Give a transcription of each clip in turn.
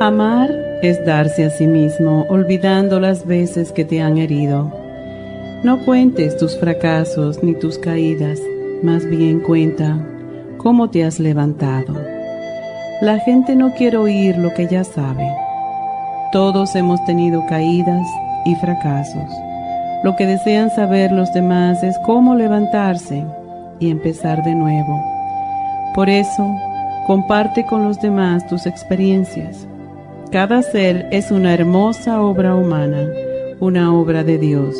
Amar es darse a sí mismo, olvidando las veces que te han herido. No cuentes tus fracasos ni tus caídas, más bien cuenta cómo te has levantado. La gente no quiere oír lo que ya sabe. Todos hemos tenido caídas y fracasos. Lo que desean saber los demás es cómo levantarse y empezar de nuevo. Por eso, comparte con los demás tus experiencias cada ser es una hermosa obra humana, una obra de Dios.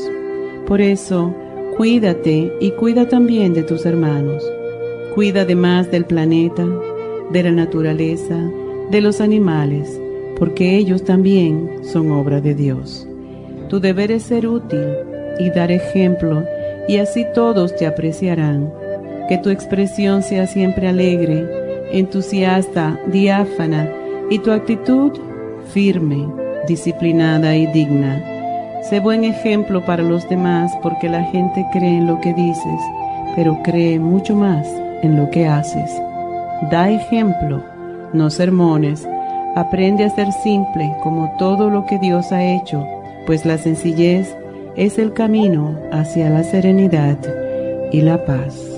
Por eso, cuídate y cuida también de tus hermanos. Cuida además del planeta, de la naturaleza, de los animales, porque ellos también son obra de Dios. Tu deber es ser útil y dar ejemplo, y así todos te apreciarán. Que tu expresión sea siempre alegre, entusiasta, diáfana, y tu actitud firme, disciplinada y digna. Sé buen ejemplo para los demás porque la gente cree en lo que dices, pero cree mucho más en lo que haces. Da ejemplo, no sermones. Aprende a ser simple como todo lo que Dios ha hecho, pues la sencillez es el camino hacia la serenidad y la paz.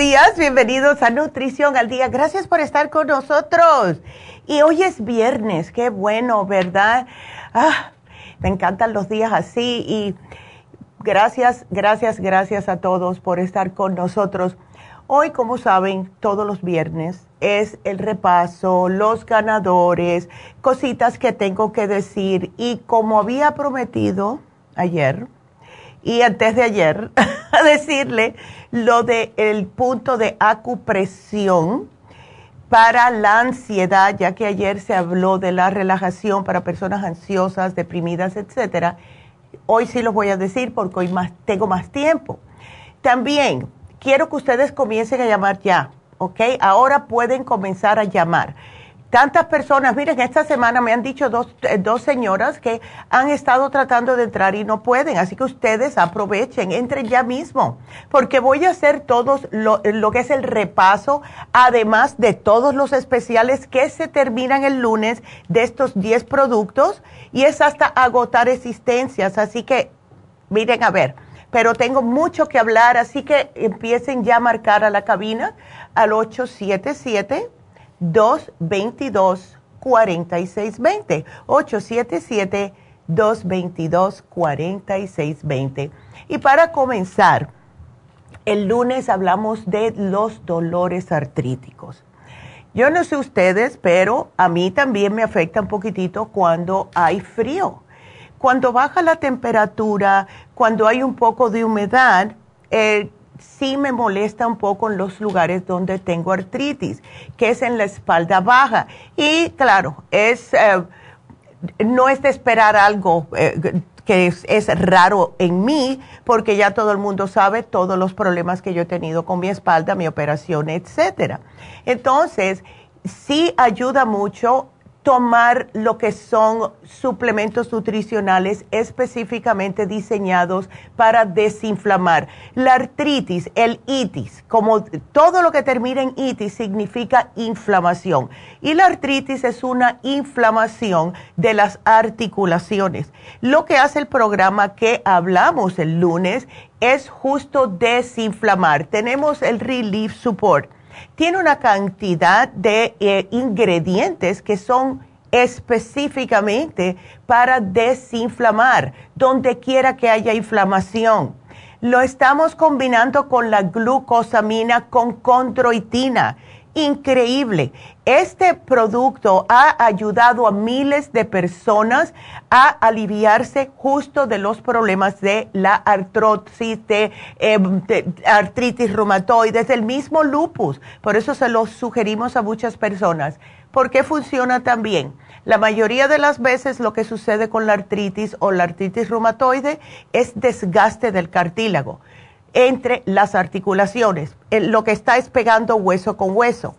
818-841-1422. bienvenidos a Nutrición al Día. Gracias por estar con nosotros. Y hoy es viernes, qué bueno, ¿verdad? Ah, me encantan los días así y gracias, gracias, gracias a todos por estar con nosotros. Hoy, como saben, todos los viernes es el repaso, los ganadores, cositas que tengo que decir y como había prometido ayer, y antes de ayer decirle lo del el punto de acupresión para la ansiedad, ya que ayer se habló de la relajación para personas ansiosas, deprimidas, etcétera. Hoy sí los voy a decir porque hoy más, tengo más tiempo. También quiero que ustedes comiencen a llamar ya, ¿ok? Ahora pueden comenzar a llamar. Tantas personas, miren, esta semana me han dicho dos, eh, dos, señoras que han estado tratando de entrar y no pueden, así que ustedes aprovechen, entren ya mismo, porque voy a hacer todos lo, lo, que es el repaso, además de todos los especiales que se terminan el lunes de estos 10 productos y es hasta agotar existencias, así que miren a ver. Pero tengo mucho que hablar, así que empiecen ya a marcar a la cabina al 877 222-4620. 877-222-4620. Y para comenzar, el lunes hablamos de los dolores artríticos. Yo no sé ustedes, pero a mí también me afecta un poquitito cuando hay frío. Cuando baja la temperatura, cuando hay un poco de humedad, eh, sí me molesta un poco en los lugares donde tengo artritis, que es en la espalda baja. Y claro, es, eh, no es de esperar algo eh, que es, es, raro en mí, porque ya todo el mundo sabe todos los problemas que yo he tenido con mi espalda, mi operación, etcétera. Entonces, sí ayuda mucho tomar lo que son suplementos nutricionales específicamente diseñados para desinflamar. La artritis, el itis, como todo lo que termina en itis significa inflamación. Y la artritis es una inflamación de las articulaciones. Lo que hace el programa que hablamos el lunes es justo desinflamar. Tenemos el Relief Support tiene una cantidad de eh, ingredientes que son específicamente para desinflamar, donde quiera que haya inflamación. Lo estamos combinando con la glucosamina con condroitina increíble. Este producto ha ayudado a miles de personas a aliviarse justo de los problemas de la artrosis, de, em, artritis reumatoide, del mismo lupus. Por eso se lo sugerimos a muchas personas. ¿Por qué funciona tan bien? La mayoría de las veces lo que sucede con la artritis o la artritis reumatoide es desgaste del cartílago entre las articulaciones. Lo que está es pegando hueso con hueso.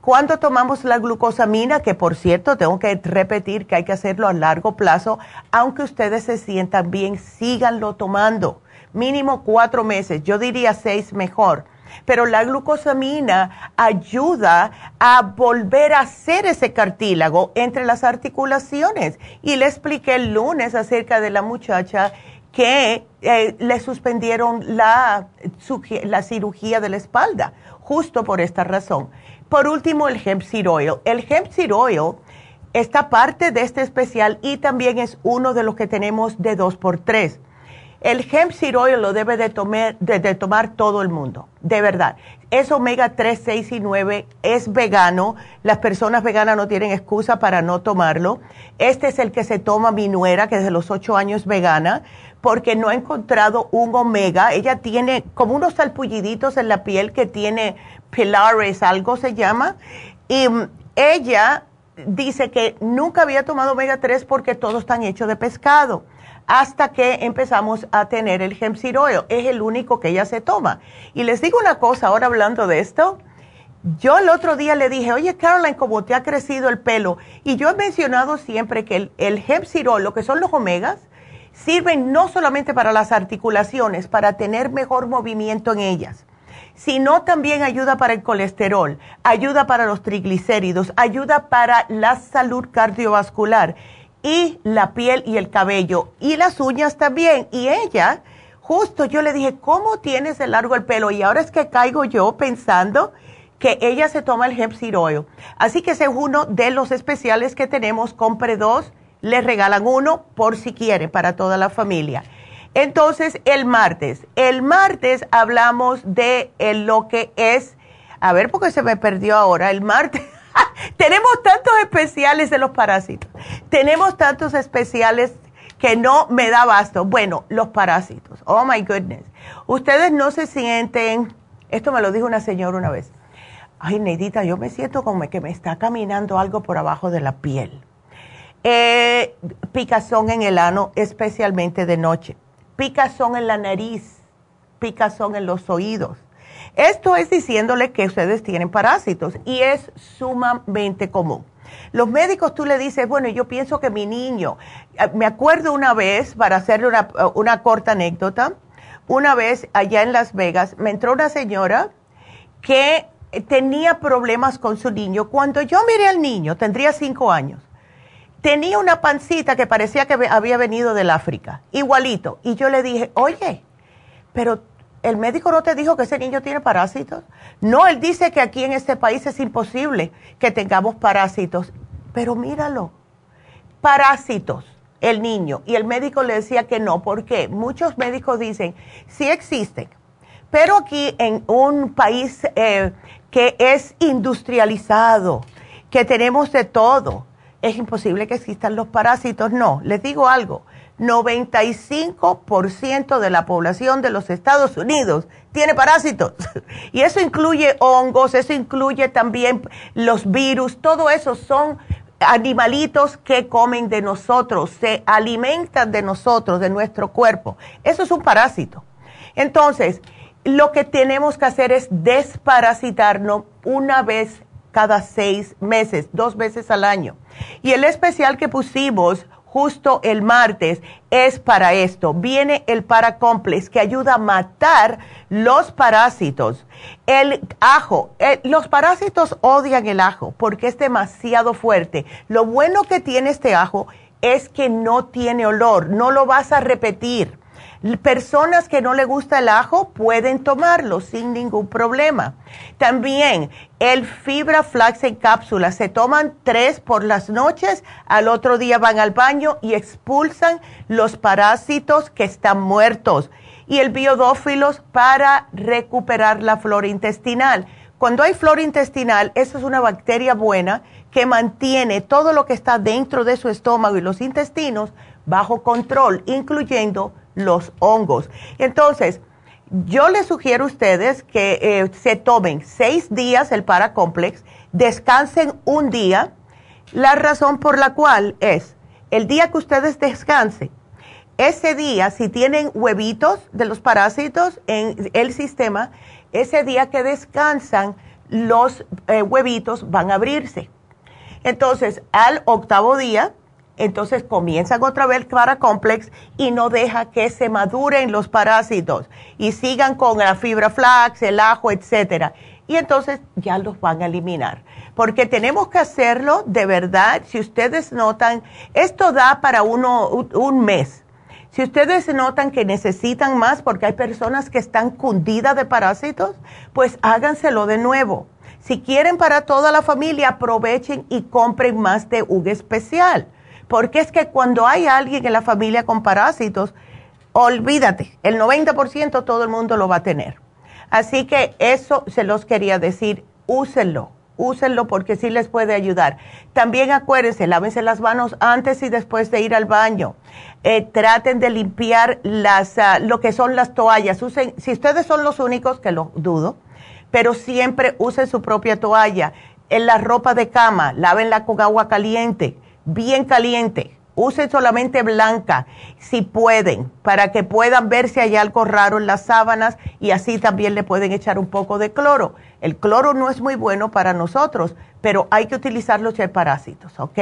Cuando tomamos la glucosamina, que por cierto tengo que repetir que hay que hacerlo a largo plazo, aunque ustedes se sientan bien, síganlo tomando. Mínimo cuatro meses, yo diría seis mejor. Pero la glucosamina ayuda a volver a hacer ese cartílago entre las articulaciones. Y le expliqué el lunes acerca de la muchacha que eh, le suspendieron la, la, cirugía de la espalda, justo por esta razón. Por último, el hemp seed oil. El hemp seed oil está parte de este especial y también es uno de los que tenemos de 2x3. El hemp seed oil lo debe de, de, tomar todo el mundo, de verdad. Es omega 3, 6 y 9, es vegano. Las personas veganas no tienen excusa para no tomarlo. Este es el que se toma mi nuera, que desde los 8 años es vegana porque no ha encontrado un omega. Ella tiene como unos salpulliditos en la piel que tiene pilares, algo se llama. Y mm, ella dice que nunca había tomado omega 3 porque todos están hechos de pescado. Hasta que empezamos a tener el hemp. Es el único que ella se toma. Y les digo una cosa, ahora hablando de esto. Yo el otro día le dije, oye Caroline, ¿cómo te ha crecido el pelo? Y yo he mencionado siempre que el, el hemp lo que son los omegas, sirven no solamente para las articulaciones, para tener mejor movimiento en ellas, sino también ayuda para el colesterol, ayuda para los triglicéridos, ayuda para la salud cardiovascular y la piel y el cabello y las uñas también. Y ella, justo yo le dije, ¿cómo tienes de largo el pelo? Y ahora es que caigo yo pensando que ella se toma el hemp seed. Así que ese es uno de los especiales que tenemos, compre dos les regalan uno por si quiere para toda la familia. Entonces, el martes, el martes hablamos de lo que es, a ver, porque se me perdió ahora, el martes. tenemos tantos especiales de los parásitos. Tenemos tantos especiales que no me da basto. Bueno, los parásitos. Oh my goodness. Ustedes no se sienten, esto me lo dijo una señora una vez. Ay, Neidita, yo me siento como que me está caminando algo por abajo de la piel. Eh, picazón en el ano, especialmente de noche. Picazón en la nariz, picazón en los oídos. Esto es diciéndole que ustedes tienen parásitos y es sumamente común. Los médicos tú le dices, bueno, yo pienso que mi niño, eh, me acuerdo una vez, para hacerle una, una corta anécdota, una vez allá en Las Vegas me entró una señora que tenía problemas con su niño. Cuando yo miré al niño, tendría cinco años, tenía una pancita que parecía que había venido del África, igualito. Y yo le dije, oye, pero el médico no te dijo que ese niño tiene parásitos. No, él dice que aquí en este país es imposible que tengamos parásitos. Pero míralo, parásitos, el niño. Y el médico le decía que no, porque muchos médicos dicen, sí existen, pero aquí en un país eh, que es industrializado, que tenemos de todo, es imposible que existan los parásitos. No, les digo algo, 95% de la población de los Estados Unidos tiene parásitos. Y eso incluye hongos, eso incluye también los virus, todo eso son animalitos que comen de nosotros, se alimentan de nosotros, de nuestro cuerpo. Eso es un parásito. Entonces, lo que tenemos que hacer es desparasitarnos una vez cada seis meses, dos veces al año. Y el especial que pusimos justo el martes es para esto. Viene el Paracomplex que ayuda a matar los parásitos. El ajo, eh, los parásitos odian el ajo porque es demasiado fuerte. Lo bueno que tiene este ajo es que no tiene olor, no lo vas a repetir. Personas que no le gusta el ajo pueden tomarlo sin ningún problema. También el fibra flax en cápsulas. Se toman tres por las noches, al otro día van al baño y expulsan los parásitos que están muertos. Y el biodófilos para recuperar la flora intestinal. Cuando hay flora intestinal, esa es una bacteria buena que mantiene todo lo que está dentro de su estómago y los intestinos bajo control, incluyendo los hongos. Entonces, yo les sugiero a ustedes que eh, se tomen seis días el Paracomplex, descansen un día. La razón por la cual es, el día que ustedes descansen, ese día, si tienen huevitos de los parásitos en el sistema, ese día que descansan, los eh, huevitos van a abrirse. Entonces, al octavo día, entonces comienzan otra vez para complex y no deja que se maduren los parásitos y sigan con la fibra flax, el ajo, etcétera. Y entonces ya los van a eliminar. Porque tenemos que hacerlo de verdad. Si ustedes notan, esto da para uno un mes. Si ustedes notan que necesitan más porque hay personas que están cundidas de parásitos, pues háganselo de nuevo. Si quieren para toda la familia, aprovechen y compren más de un especial porque es que cuando hay alguien en la familia con parásitos, olvídate, el 90% todo el mundo lo va a tener. Así que eso se los quería decir, úsenlo, úsenlo porque sí les puede ayudar. También acuérdense, lávense las manos antes y después de ir al baño. Eh, traten de limpiar las, ah, lo que son las toallas. Usen, si ustedes son los únicos, que lo dudo, pero siempre usen su propia toalla. En la ropa de cama, lávenla con agua caliente bien caliente. Usen solamente blanca si pueden, para que puedan ver si hay algo raro en las sábanas y así también le pueden echar un poco de cloro. El cloro no es muy bueno para nosotros, pero hay que utilizarlo si hay parásitos, ¿ok?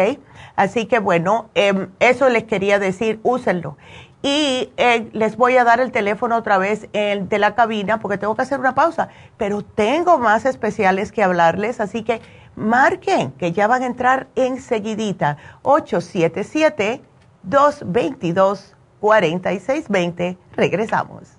Así que bueno, em, eso les quería decir, úsenlo. Y eh, les voy a dar el teléfono otra vez de la cabina porque tengo que hacer una pausa, pero tengo más especiales que hablarles, así que marquen, que ya van a entrar enseguidita. 877-222-4620. Regresamos.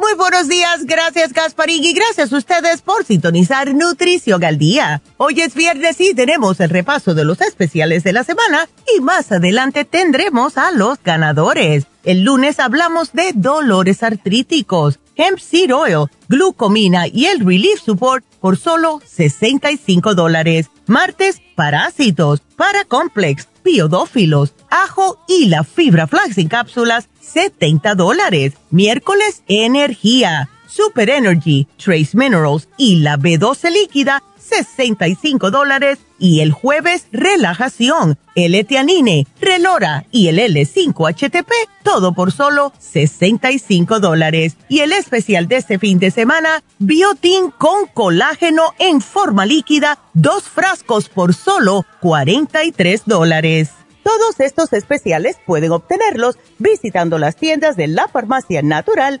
Muy buenos días, gracias Gasparín y gracias a ustedes por sintonizar Nutrición al Día. Hoy es viernes y tenemos el repaso de los especiales de la semana y más adelante tendremos a los ganadores. El lunes hablamos de dolores artríticos, hemp seed oil, glucomina y el relief support por solo 65 dólares. Martes, parásitos, paracomplex, biodófilos, ajo y la fibra flax en cápsulas 70 dólares. Miércoles, energía, super energy, trace minerals y la B12 líquida 65 dólares. Y el jueves, relajación, el etianine, relora y el L5-HTP, todo por solo 65 dólares. Y el especial de este fin de semana, biotin con colágeno en forma líquida, dos frascos por solo 43 dólares. Todos estos especiales pueden obtenerlos visitando las tiendas de la farmacia natural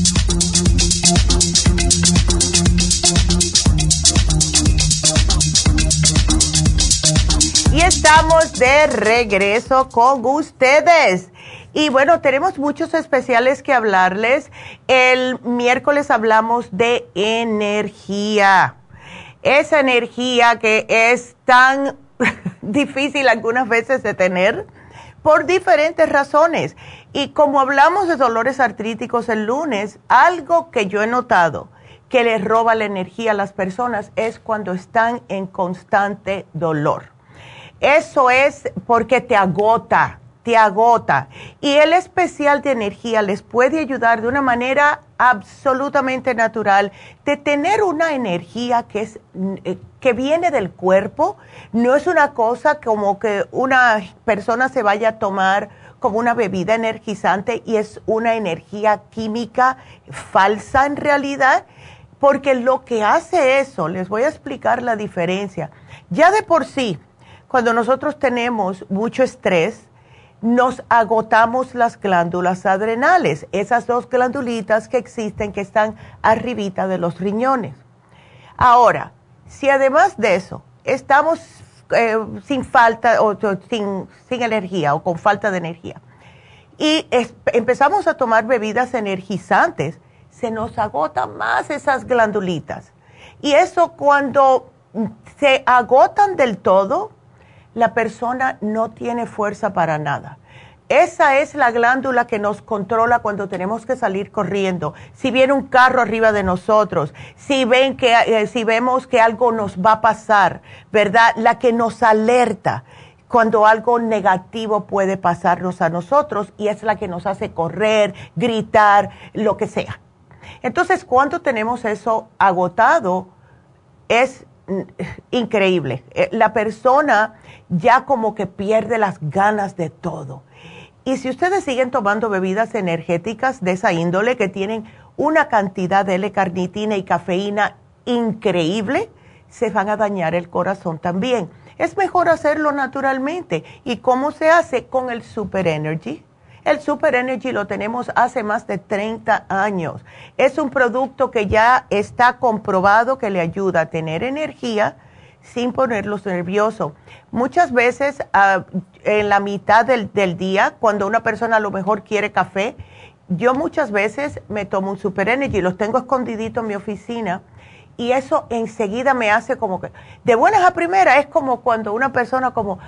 Y estamos de regreso con ustedes. Y bueno, tenemos muchos especiales que hablarles. El miércoles hablamos de energía. Esa energía que es tan difícil algunas veces de tener por diferentes razones. Y como hablamos de dolores artríticos el lunes, algo que yo he notado que les roba la energía a las personas es cuando están en constante dolor. Eso es porque te agota, te agota. Y el especial de energía les puede ayudar de una manera absolutamente natural de tener una energía que es eh, que viene del cuerpo, no es una cosa como que una persona se vaya a tomar como una bebida energizante y es una energía química falsa en realidad, porque lo que hace eso, les voy a explicar la diferencia. Ya de por sí, cuando nosotros tenemos mucho estrés, nos agotamos las glándulas adrenales, esas dos glandulitas que existen que están arribita de los riñones. Ahora, si además de eso estamos eh, sin falta o sin, sin, energía o con falta de energía y empezamos a tomar bebidas energizantes, se nos agotan más esas glandulitas. Y eso cuando se agotan del todo, la persona no tiene fuerza para nada. Esa es la glándula que nos controla cuando tenemos que salir corriendo. Si viene un carro arriba de nosotros, si ven que eh, si vemos que algo nos va a pasar, ¿verdad? La que nos alerta cuando algo negativo puede pasarnos a nosotros y es la que nos hace correr, gritar, lo que sea. Entonces, cuando tenemos eso agotado, es increíble. Eh, la persona ya como que pierde las ganas de todo. Y si ustedes siguen tomando bebidas energéticas de esa índole que tienen una cantidad de L-carnitina y cafeína increíble, se van a dañar el corazón también. Es mejor hacerlo naturalmente. ¿Y cómo se hace? Con el Super Energy. El Super Energy lo tenemos hace más de 30 años. Es un producto que ya está comprobado que le ayuda a tener energía sin ponerlos nerviosos. Muchas veces ah, en la mitad del, del, día, cuando una persona a lo mejor quiere café, yo muchas veces me tomo un Super Energy, los tengo escondiditos en mi oficina y eso enseguida me hace como que, de buenas a primeras, es como cuando una persona como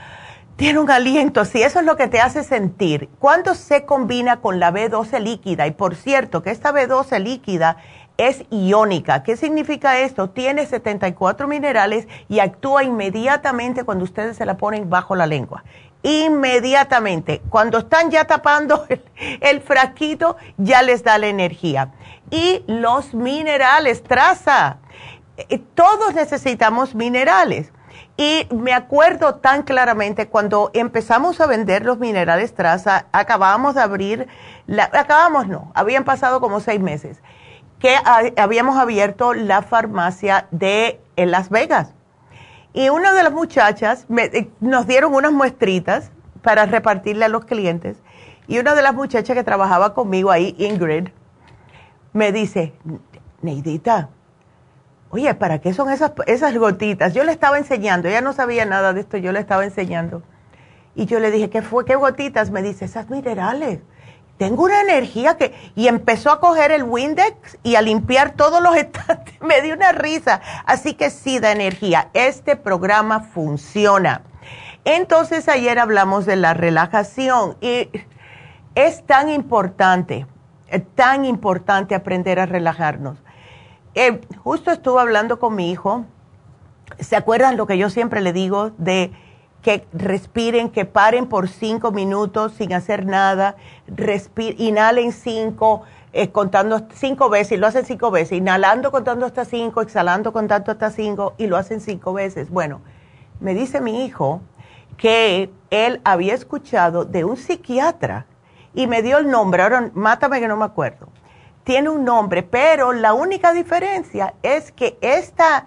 tiene un aliento, si eso es lo que te hace sentir. Cuando se combina con la B12 líquida, y por cierto que esta B12 líquida es iónica. ¿Qué significa esto? Tiene 74 minerales y actúa inmediatamente cuando ustedes se la ponen bajo la lengua. Inmediatamente. Cuando están ya tapando el, el frasquito, ya les da la energía. Y los minerales, traza. Eh, todos necesitamos minerales. Y me acuerdo tan claramente cuando empezamos a vender los minerales traza, acabábamos de abrir, la, acabamos no, habían pasado como seis meses que habíamos abierto la farmacia de Las Vegas. Y una de las muchachas eh, nos dieron unas muestritas para repartirle a los clientes. Y una de las muchachas que trabajaba conmigo ahí, Ingrid, me dice, Neidita, oye, ¿para qué son esas, esas gotitas? Yo le estaba enseñando, ella no sabía nada de esto, yo le estaba enseñando. Y yo le dije, ¿qué fue? ¿Qué gotitas? Me dice, esas minerales tengo una energía que... Y empezó a coger el Windex y a limpiar todos los estantes. Me dio una risa. Así que sí da energía. Este programa funciona. Entonces ayer hablamos de la relajación y es tan importante, tan importante aprender a relajarnos. Eh, justo estuve hablando con mi hijo. ¿Se acuerdan lo que yo siempre le digo de que respiren, que paren por cinco minutos sin hacer nada, inhalen cinco, eh, contando cinco veces, y lo hacen cinco veces, inhalando contando hasta cinco, exhalando contando hasta cinco, y lo hacen cinco veces. Bueno, me dice mi hijo que él había escuchado de un psiquiatra y me dio el nombre, ahora mátame que no me acuerdo. Tiene un nombre, pero la única diferencia es que esta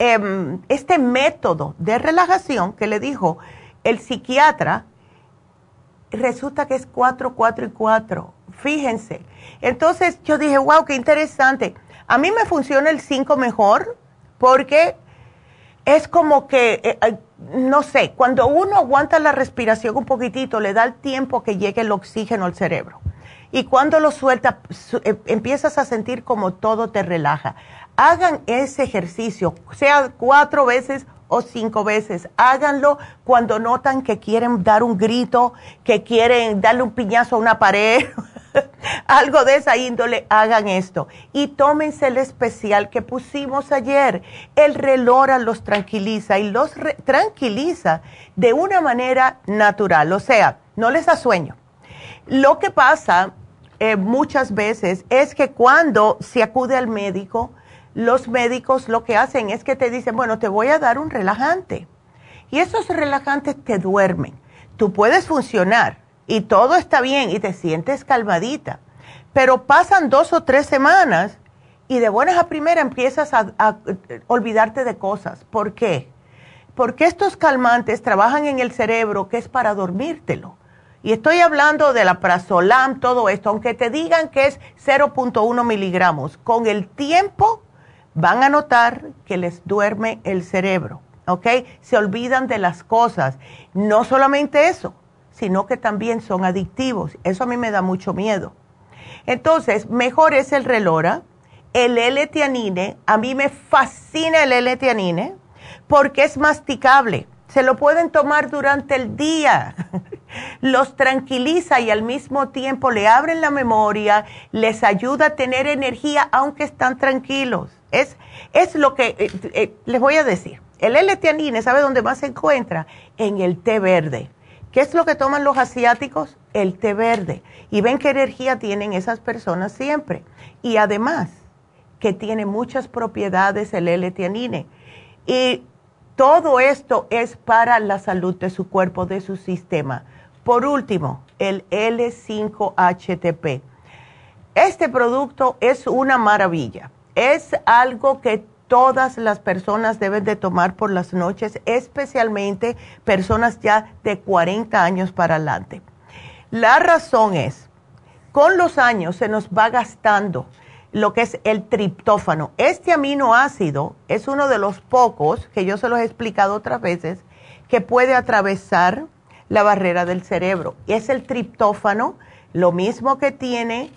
Em, este método de relajación que le dijo el psiquiatra, resulta que es 4, 4 y 4. Fíjense. Entonces yo dije, wow, qué interesante. A mí me funciona el 5 mejor porque es como que, eh, no sé, cuando uno aguanta la respiración un poquitito, le da el tiempo que llegue el oxígeno al cerebro. Y cuando lo suelta, eh, empiezas a sentir como todo te relaja hagan ese ejercicio, sea cuatro veces o cinco veces. Háganlo cuando notan que quieren dar un grito, que quieren darle un piñazo a una pared, algo de esa índole, hagan esto. Y tómense el especial que pusimos ayer. El relora los tranquiliza y los tranquiliza de una manera natural, o sea, no les da sueño. Lo que pasa eh, muchas veces es que cuando se acude al médico, los médicos lo que hacen es que te dicen, bueno, te voy a dar un relajante. Y esos relajantes te duermen. Tú puedes funcionar y todo está bien y te sientes calmadita. Pero pasan dos o tres semanas y de buenas a primeras empiezas a, olvidarte de cosas. ¿Por qué? Porque estos calmantes trabajan en el cerebro que es para dormírtelo. Y estoy hablando de la prazolam, todo esto, aunque te digan que es 0.1 miligramos. Con el tiempo van a notar que les duerme el cerebro, ¿ok? Se olvidan de las cosas. No solamente eso, sino que también son adictivos. Eso a mí me da mucho miedo. Entonces, mejor es el relora, el L-tianine. A mí me fascina el L-tianine porque es masticable. Se lo pueden tomar durante el día. los tranquiliza y al mismo tiempo le abren la memoria, les ayuda a tener energía aunque están tranquilos. Es, es lo que eh, eh, les voy a decir. El L-teanine, ¿sabe dónde más se encuentra? En el té verde. ¿Qué es lo que toman los asiáticos? El té verde. Y ven qué energía tienen esas personas siempre. Y además, que tiene muchas propiedades el L-teanine. Y todo esto es para la salud de su cuerpo, de su sistema. Por último, el L5-HTP. Este producto es una maravilla. Es algo que todas las personas deben de tomar por las noches, especialmente personas ya de 40 años para adelante. La razón es, con los años se nos va gastando lo que es el triptófano. Este aminoácido es uno de los pocos, que yo se los he explicado otras veces, que puede atravesar la barrera del cerebro. Y es el triptófano, lo mismo que tiene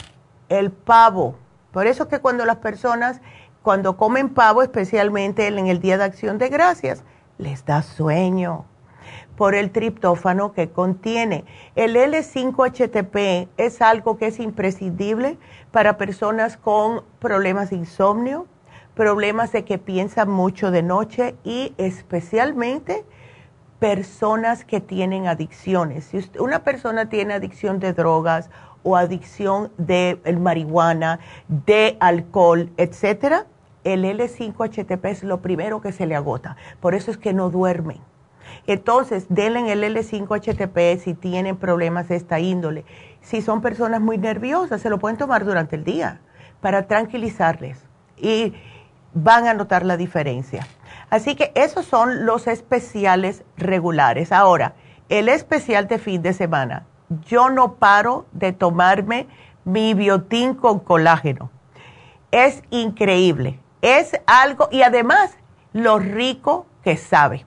el pavo. Por eso que cuando las personas, cuando comen pavo, especialmente en el Día de Acción de Gracias, les da sueño por el triptófano que contiene. El L5-HTP es algo que es imprescindible para personas con problemas de insomnio, problemas de que piensan mucho de noche y especialmente personas que tienen adicciones. Si una persona tiene adicción de drogas o adicción de marihuana, de alcohol, etcétera, el L5-HTP es lo primero que se le agota. Por eso es que no duermen entonces, denle el L5-HTP si tienen problemas de esta índole. Si son personas muy nerviosas, se lo pueden tomar durante el día para tranquilizarles y van a notar la diferencia. Así que esos son los especiales regulares. Ahora, el especial de fin de semana. Yo no paro de tomarme mi biotín con colágeno. Es increíble. Es algo, y además, lo rico que sabe.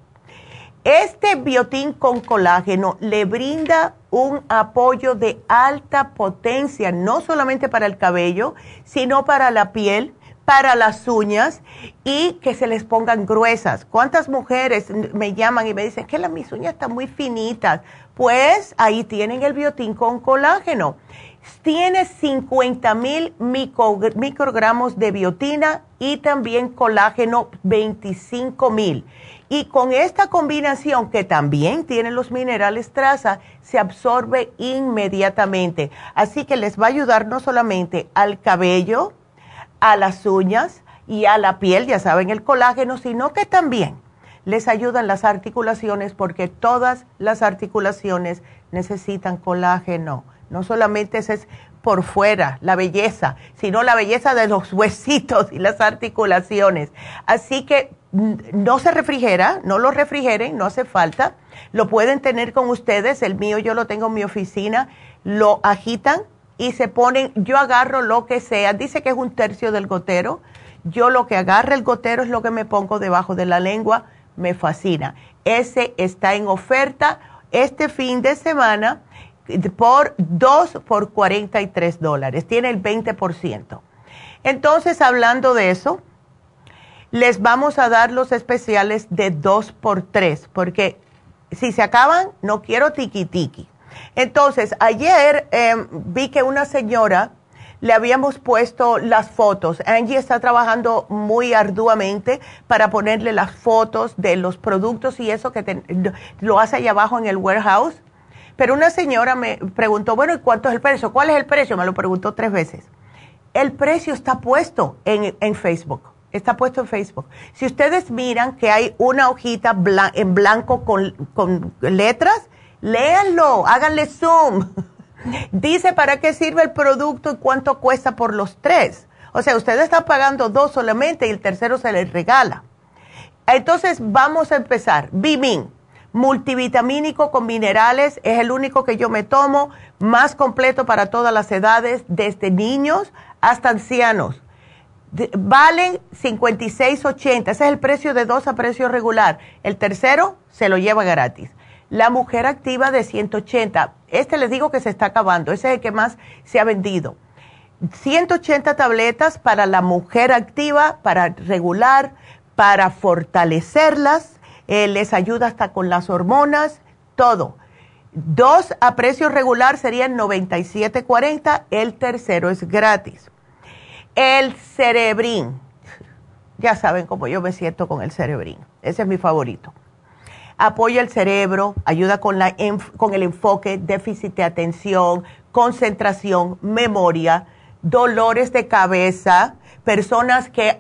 Este biotín con colágeno le brinda un apoyo de alta potencia, no solamente para el cabello, sino para la piel, para las uñas y que se les pongan gruesas. ¿Cuántas mujeres me llaman y me dicen que las mis uñas están muy finitas? Pues ahí tienen el biotín con colágeno. Tiene 50 mil microgramos de biotina y también colágeno 25 mil. Y con esta combinación que también tiene los minerales traza, se absorbe inmediatamente. Así que les va a ayudar no solamente al cabello, a las uñas y a la piel, ya saben, el colágeno, sino que también les ayudan las articulaciones porque todas las articulaciones necesitan colágeno. No solamente es por fuera, la belleza, sino la belleza de los huesitos y las articulaciones. Así que no se refrigera, no lo refrigeren, no hace falta. Lo pueden tener con ustedes, el mío yo lo tengo en mi oficina, lo agitan y se ponen, yo agarro lo que sea, dice que es un tercio del gotero, yo lo que agarro el gotero es lo que me pongo debajo de la lengua, me fascina. Ese está en oferta este fin de semana por 2 por 43 dólares, tiene el 20%. Entonces, hablando de eso, les vamos a dar los especiales de dos por tres, porque si se acaban, no quiero tiki tiki. Entonces, ayer em, vi que una señora le habíamos puesto las fotos. Angie está trabajando muy arduamente para ponerle las fotos de los productos y eso que lo hace allá abajo en el warehouse. Pero una señora me preguntó, bueno, ¿y cuánto es el precio? ¿Cuál es el precio? Me lo preguntó tres veces. El precio está puesto en, en Facebook está puesto en Facebook. Si ustedes miran que hay una hojita en blanco con, letras, léanlo, háganle zoom. Dice para qué sirve el producto y cuánto cuesta por los tres. O sea, ustedes están pagando dos solamente y el tercero se les regala. Entonces, vamos a empezar. Bimin, multivitamínico con minerales, es el único que yo me tomo, más completo para todas las edades, desde niños hasta ancianos valen 56.80. Ese es el precio de dos a precio regular. El tercero se lo lleva gratis. La mujer activa de 180. Este les digo que se está acabando. Ese es el que más se ha vendido. 180 tabletas para la mujer activa, para regular, para fortalecerlas. Eh, les ayuda hasta con las hormonas, todo. Dos a precio regular serían 97.40, el tercero es gratis. El cerebrín, ya saben cómo yo me siento con el cerebrín, ese es mi favorito. Apoya el cerebro, ayuda con, la, con el enfoque, déficit de atención, concentración, memoria, dolores de cabeza, personas que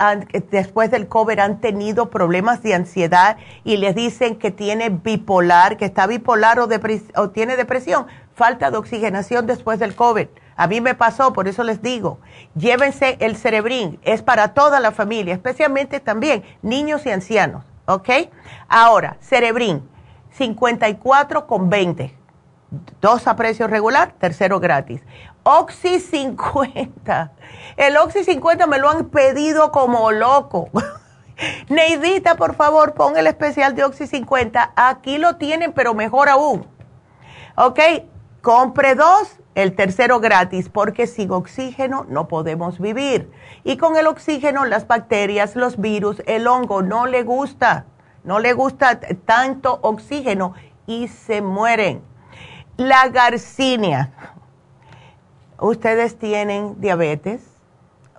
después del COVID han tenido problemas de ansiedad y les dicen que tiene bipolar, que está bipolar o, o tiene depresión, falta de oxigenación después del COVID. A mí me pasó, por eso les digo, llévense el cerebrín, es para toda la familia, especialmente también niños y ancianos, ¿ok? Ahora, cerebrín, 54 con 20, dos a precio regular, tercero gratis. Oxy 50. El Oxy 50 me lo han pedido como loco. Neidita, por favor, pon el especial de Oxy 50. Aquí lo tienen, pero mejor aún. ¿Ok? Compre dos, el tercero gratis, porque sin oxígeno no podemos vivir. Y con el oxígeno, las bacterias, los virus, el hongo no le gusta. No le gusta tanto oxígeno y se mueren. La garcinia ustedes tienen diabetes,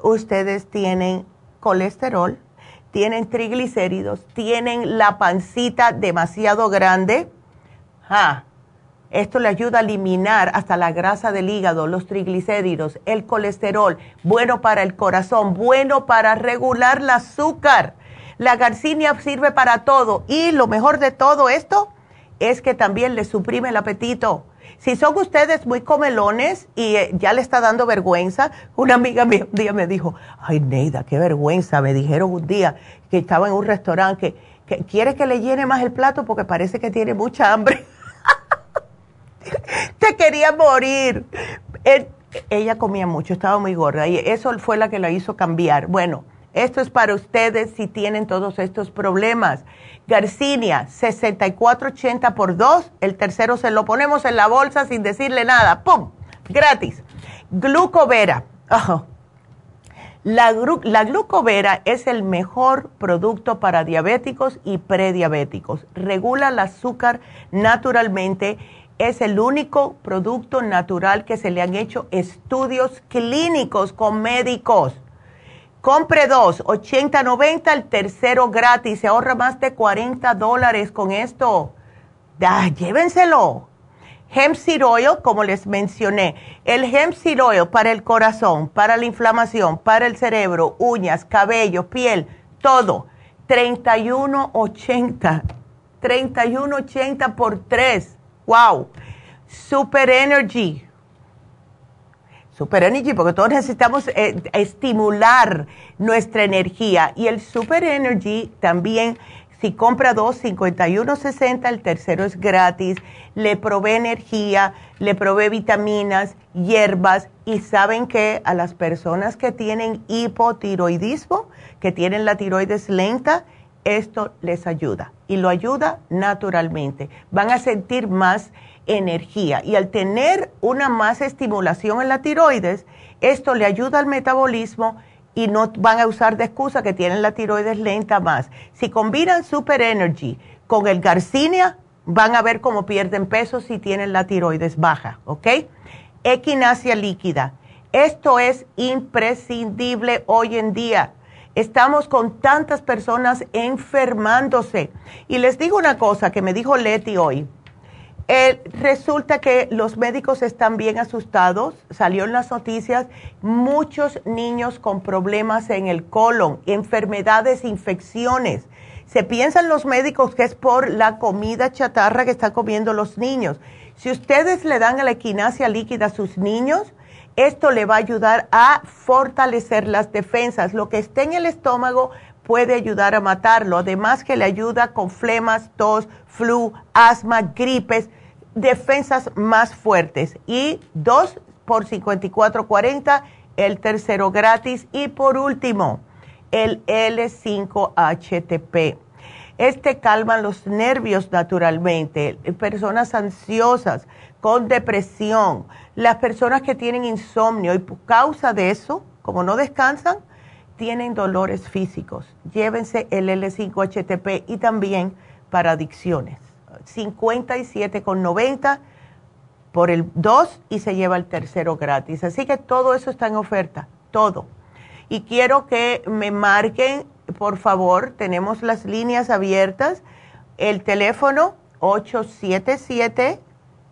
ustedes tienen colesterol, tienen triglicéridos, tienen la pancita demasiado grande. Esto le ayuda a eliminar hasta la grasa del hígado, los triglicéridos, el colesterol, bueno para el corazón, bueno para regular el azúcar. La garcinia sirve para todo y lo mejor de todo esto es que también le suprime el apetito si son ustedes muy comelones y eh, ya le está dando vergüenza, una amiga mía un día me dijo, ay Neida, qué vergüenza, me dijeron un día que estaba en un restaurante que, quiere que le llene más el plato porque parece que tiene mucha hambre. Te quería morir. ella comía mucho, estaba muy gorda y eso fue la que la hizo cambiar. Bueno, esto es para ustedes si tienen todos estos problemas. Garcinia, 6480 por 2. El tercero se lo ponemos en la bolsa sin decirle nada. ¡Pum! Gratis. Glucovera. La, la, glucovera es el mejor producto para diabéticos y prediabéticos. Regula el azúcar naturalmente. Es el único producto natural que se le han hecho estudios clínicos con médicos. Compre dos, 80, 90, el tercero gratis. Se ahorra más de 40 dólares con esto. Da, llévenselo. Hemp Seed como les mencioné, el Hemp Seed para el corazón, para la inflamación, para el cerebro, uñas, cabello, piel, todo. 31.80. 31.80 por 3. Wow. Super Energy Super Energy, porque todos necesitamos eh, estimular nuestra energía. Y el Super Energy también, si compra dos, 51.60, el tercero es gratis, le provee energía, le provee vitaminas, hierbas. Y saben que a las personas que tienen hipotiroidismo, que tienen la tiroides lenta, esto les ayuda. Y lo ayuda naturalmente. Van a sentir más energía. Y al tener una más estimulación en la tiroides, esto le ayuda al metabolismo y no van a usar de excusa que tienen la tiroides lenta más. Si combinan Super Energy con el Garcinia, van a ver cómo pierden peso si tienen la tiroides baja, ¿ok? Equinacia líquida. Esto es imprescindible hoy en día. Estamos con tantas personas enfermándose. Y les digo una cosa que me dijo Leti hoy. Eh, resulta que los médicos están bien asustados, salió en las noticias, muchos niños con problemas en el colon, enfermedades, infecciones. Se piensan los médicos que es por la comida chatarra que están comiendo los niños. Si ustedes le dan a la equinacia líquida a sus niños, esto le va a ayudar a fortalecer las defensas. Lo que esté en el estómago puede ayudar a matarlo. Además que le ayuda con flemas, tos, flu, asma, gripes, defensas más fuertes. Y dos por 54.40, el tercero gratis. Y por último, el L5-HTP. Este calma los nervios naturalmente. Personas ansiosas, con depresión, las personas que tienen insomnio y por causa de eso, como no descansan, tienen dolores físicos. Llévense el L5-HTP y también para adicciones. 57,90 por el dos y se lleva el tercero gratis. Así que todo eso está en oferta, todo. Y quiero que me marquen, por favor, tenemos las líneas abiertas, el teléfono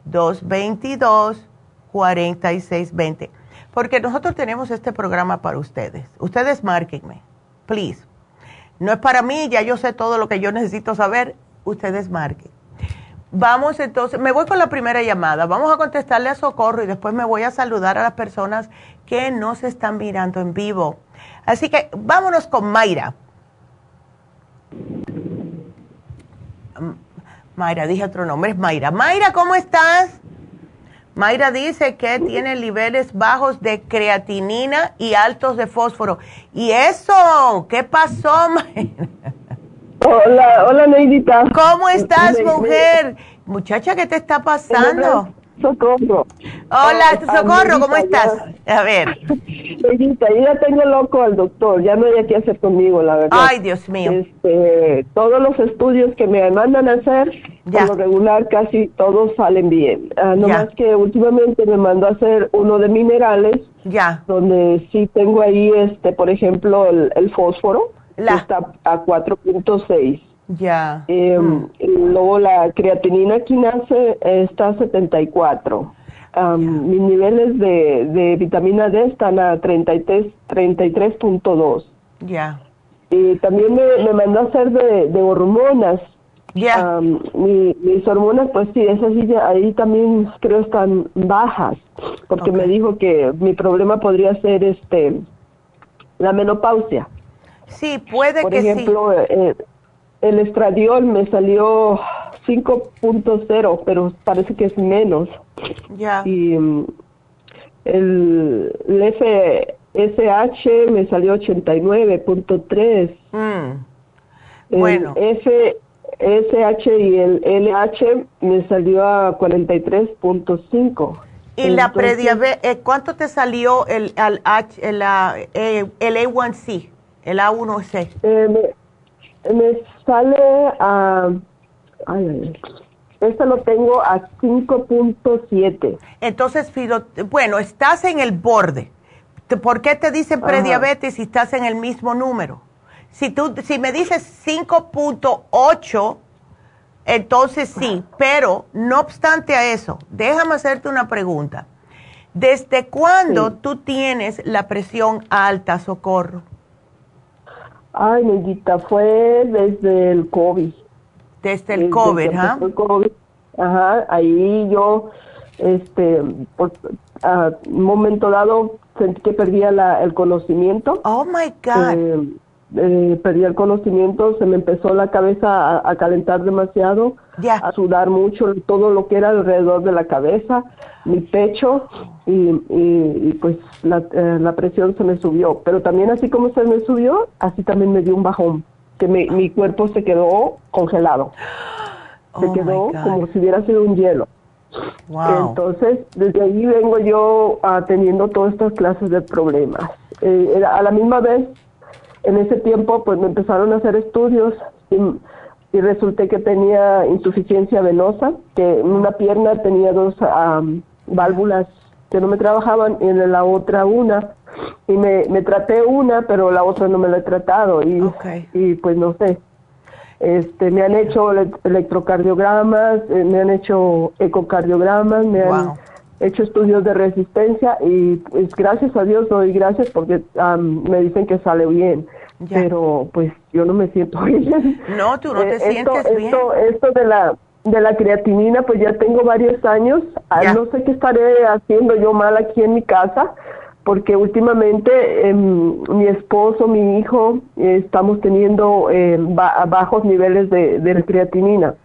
877-222-4620. Porque nosotros tenemos este programa para ustedes. Ustedes márquenme, please. No es para mí, ya yo sé todo lo que yo necesito saber. Ustedes marquen. Vamos entonces, me voy con la primera llamada. Vamos a contestarle a Socorro y después me voy a saludar a las personas que nos están mirando en vivo. Así que vámonos con Mayra. Mayra, dije otro nombre, es Mayra. Mayra, ¿cómo estás? Mayra dice que tiene niveles bajos de creatinina y altos de fósforo. ¿Y eso? ¿Qué pasó, Mayra? Hola, hola Neidita. ¿Cómo estás, mujer? Muchacha, ¿qué te está pasando? Socorro. Hola, Socorro, ¿cómo estás? A ver. Neidita, yo ya tengo loco al doctor, ya no hay qué hacer conmigo, la verdad. Ay, Dios mío. Este, todos los estudios que me mandan a hacer, por lo regular casi todos salen bien. Ah, no más que últimamente me mandó a hacer uno de minerales. Ya. Donde sí tengo ahí, este, por ejemplo, el fósforo está a 4.6. Ya. Eh, Luego la creatinina quinase está a 74. Mis niveles de, de, vitamina D están a 33.2. 33 ya. Y también me, me, mandó a hacer de, de hormonas. Ya. mis hormonas, pues sí, esas sí, ahí también creo están bajas, porque me dijo que mi problema podría ser este la menopausia. Sí, puede Por que ejemplo, eh, el estradiol me salió 5.0, pero parece que es menos. Ya. Y mm, el, el FSH me salió 89.3. Mm. Bueno. El FSH y el LH me salió a 43.5. ¿Y la prediabetes, eh, cuánto te salió el, el, H, el, eh, el A1C? el A1C? Eh, me, sale a... Ay, este lo tengo a 5.7. Entonces, bueno, estás en el borde. ¿Por qué te dicen prediabetes si estás en el mismo número? Si, tú, si me dices 5.8, entonces sí, pero no obstante a eso, déjame hacerte una pregunta. ¿Desde cuándo tú tienes la presión alta, Socorro? Ay, Neguita, fue desde el COVID. Desde el COVID, ¿ah? El COVID. Ajá, ahí yo, este, por, a un momento dado sentí que perdía la, el conocimiento. Oh, my God. Eh, eh, perdí el conocimiento, se me empezó la cabeza a, calentar demasiado, a sudar mucho, todo lo que era alrededor de la cabeza, mi pecho y, pues eh, la, presión se me subió. Pero también así como se me subió, así también me dio un bajón, que mi cuerpo se quedó congelado, se oh quedó como si hubiera sido un hielo. Entonces, desde ahí vengo yo teniendo todas estas clases de problemas. Eh, a la misma vez en ese tiempo pues me empezaron a hacer estudios y, resulté que tenía insuficiencia venosa, que en una pierna tenía dos válvulas que no me trabajaban y en la otra una. Y me, me traté una, pero la otra no me la he tratado y, y pues no sé. Este, me han hecho electrocardiogramas, eh, me han hecho ecocardiogramas, me han hecho estudios de resistencia y pues gracias a Dios doy gracias porque me dicen que sale bien. Pero pues yo no me siento bien. No, tú no te eh, sientes bien. Esto, esto de la de la creatinina, pues ya tengo varios años. Ah, no sé qué estaré haciendo yo mal aquí en mi casa, porque últimamente em, mi esposo, mi hijo, estamos teniendo em, bajos niveles de, de creatinina.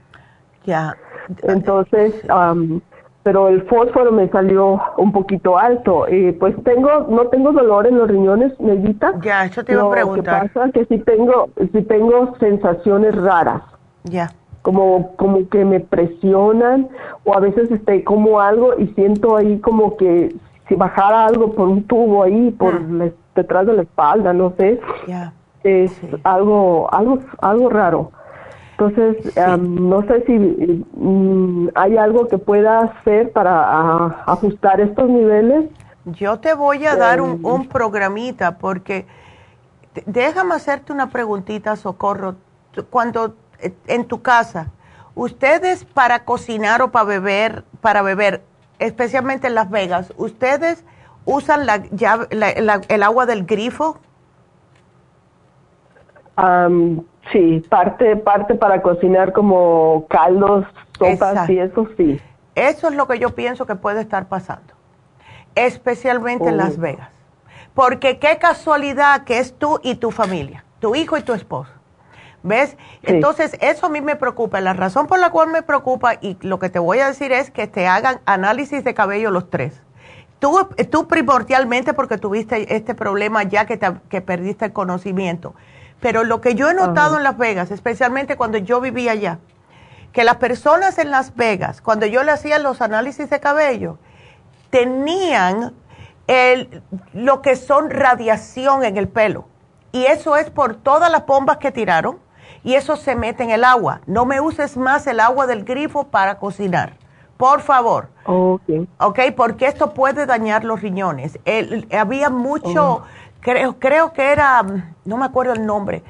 Ya. Entonces, pero el fósforo me salió un poquito alto. Y pues tengo, no tengo dolor en los riñones, Neguita. Ya, eso te iba a preguntar. Lo que pasa es que sí tengo, sí tengo sensaciones raras. Ya. Como, como que me presionan o a veces este, como algo y siento ahí como que si bajara algo por un tubo ahí, por mm. detrás de la espalda, no sé. Ya. Es algo, algo, algo raro. Entonces, no sé si mm, hay algo que pueda hacer para ajustar estos niveles. Yo te voy a dar un, un programita porque déjame hacerte una preguntita, Socorro. Cuando eh, en tu casa, ustedes para cocinar o para beber, para beber, especialmente en Las Vegas, ustedes usan la, el agua del grifo? Sí, parte, parte para cocinar como caldos, sopas y eso sí. Eso es lo que yo pienso que puede estar pasando, especialmente en Las oh. Vegas. Porque qué casualidad que es tú y tu familia, tu hijo y tu esposo. ¿Ves? Entonces, eso a mí me preocupa. La razón por la cual me preocupa, y lo que te voy a decir es que te hagan análisis de cabello los tres. Tú, tú primordialmente porque tuviste este problema ya que, que perdiste el conocimiento. Pero lo que yo he notado en Las Vegas, especialmente cuando yo vivía allá, que las personas en Las Vegas, cuando yo le hacía los análisis de cabello, tenían el, lo que son radiación en el pelo. Y eso es por todas las bombas que tiraron y eso se mete en el agua. No me uses más el agua del grifo para cocinar. Por favor. Ok. Ok, porque esto puede dañar los riñones. había mucho, oh. Creo, creo que era, no me acuerdo el nombre,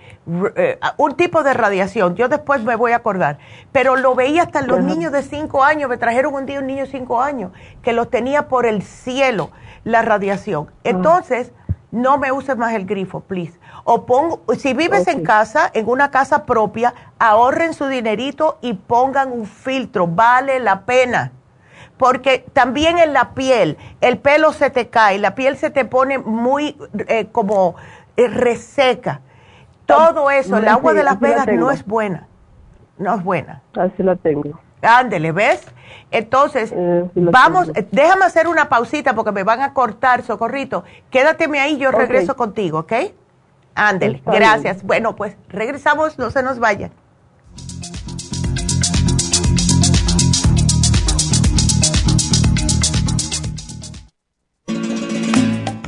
eh, un tipo de radiación. Yo después me voy a acordar. Pero lo veía hasta los niños de 5 años. Me trajeron un día un niño de 5 años que lo tenía por el cielo la radiación. Ah. Entonces, no me uses más el grifo, please. O pongo, si vives en casa, en una casa propia, ahorren su dinerito y pongan un filtro, vale la pena. Porque también en la piel, el pelo se te cae, la piel se te pone muy eh, como eh, reseca. Todo eso, el agua de Las Vegas no es buena. No es buena. Así la tengo. Ándele, ¿ves? Entonces, eh, vamos, déjame hacer una pausita porque me van a cortar, socorrito. Quédateme ahí, yo regreso contigo, ¿ok? Ándele, gracias. Bueno, pues regresamos, no se nos vayan.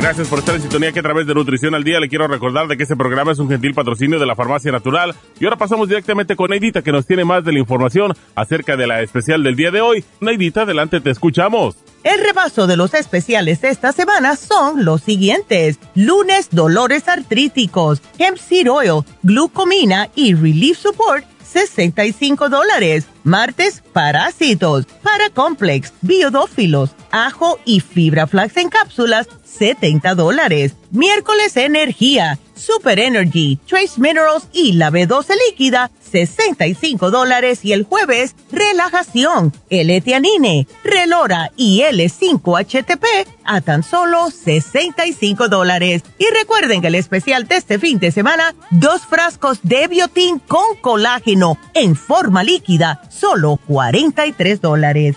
Gracias por estar en sintonía que a través de Nutrición al Día le quiero recordar de que este programa es un gentil patrocinio de la Farmacia Natural. Y ahora pasamos directamente con Neidita que nos tiene más de la información acerca de la especial del día de hoy. Neidita, adelante, te escuchamos. El repaso de los especiales de esta semana son los siguientes. Lunes, dolores artríticos, hemp seed oil, glucomina y relief support 65 dólares. Martes, parásitos, paracomplex, biodófilos, ajo y fibra flax en cápsulas, 70 dólares. Miércoles, energía, super energy, trace minerals y la B12 líquida, 65 dólares. Y el jueves, relajación, L-etianine, relora y L5-HTP a tan solo 65 dólares. Y recuerden que el especial de este fin de semana, dos frascos de biotín con colágeno en forma líquida, solo 43 dólares.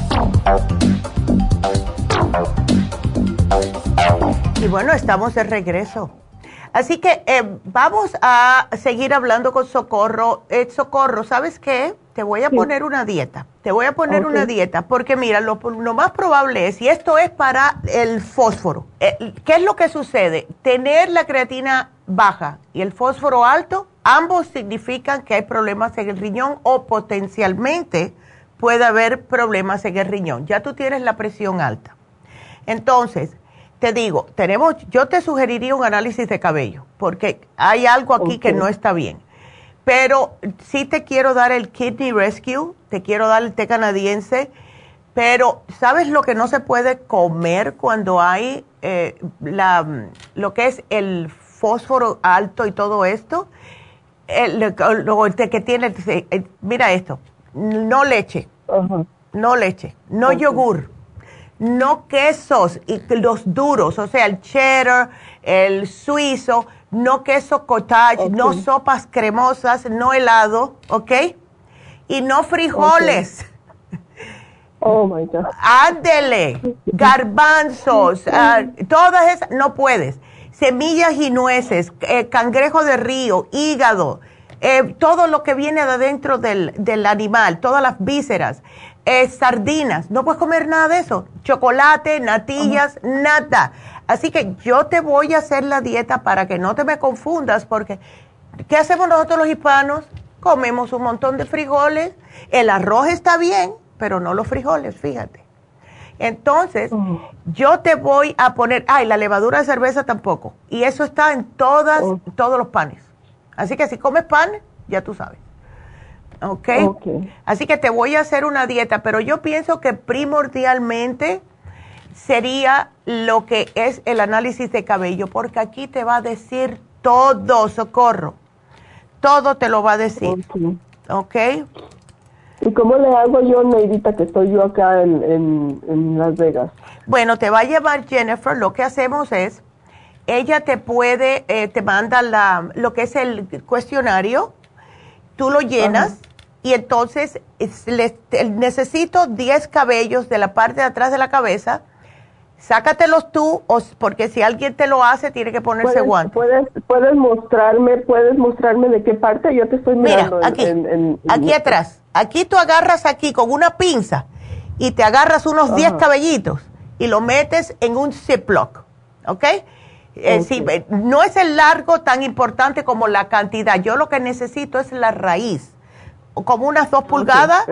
Y bueno, estamos de regreso. Así que eh, vamos a seguir hablando con Socorro. Eh, Socorro, ¿sabes qué? Te voy a poner una dieta. Te voy a poner una dieta porque mira, lo, más probable es, y esto es para el fósforo, eh, ¿qué es lo que sucede? Tener la creatina baja y el fósforo alto, ambos significan que hay problemas en el riñón o potencialmente puede haber problemas en el riñón. Ya tú tienes la presión alta. Entonces, te digo, tenemos, yo te sugeriría un análisis de cabello, porque hay algo aquí que no está bien. Pero sí te quiero dar el Kidney Rescue, te quiero dar el té canadiense, pero ¿sabes lo que no se puede comer cuando hay eh, la, lo que es el fósforo alto y todo esto? El, que tiene, mira esto, no leche, no leche, no yogur no quesos y los duros, o sea, el cheddar, el suizo, no queso cottage, no sopas cremosas, no helado, ¿ok? Y no frijoles. Oh my God. Ándele, garbanzos, ah, todas esas, no puedes. Semillas y nueces, eh, cangrejo de río, hígado, eh, todo lo que viene de adentro del, del animal, todas las vísceras sardinas, no puedes comer nada de eso, chocolate, natillas, nada. Así que yo te voy a hacer la dieta para que no te me confundas, porque ¿qué hacemos nosotros los hispanos? Comemos un montón de frijoles, el arroz está bien, pero no los frijoles, fíjate. Entonces, yo te voy a poner, ay, la levadura de cerveza tampoco, y eso está en todas, todos los panes. Así que si comes pan, ya tú sabes. ¿okay? ¿ok? Así que te voy a hacer una dieta, pero yo pienso que primordialmente sería lo que es el análisis de cabello, porque aquí te va a decir todo, socorro. Todo te lo va a decir. ¿Ok? ¿Y cómo le hago yo, Neidita, que estoy yo acá en, en, Las Vegas? Bueno, te va a llevar Jennifer. Lo que hacemos es, ella te puede, eh, te manda la, lo que es el cuestionario, tú lo llenas y entonces necesito 10 cabellos de la parte de atrás de la cabeza. Sácatelos tú, porque si alguien te lo hace, tiene que ponerse guantes. Puedes, puedes mostrarme, puedes mostrarme de qué parte yo te estoy mirando. Mira, aquí, aquí atrás. Aquí tú agarras aquí con una pinza y te agarras unos 10 cabellitos y lo metes en un Ziploc, ¿ok? Eh, no es el largo tan importante como la cantidad. Yo lo que necesito es la raíz como unas dos pulgadas.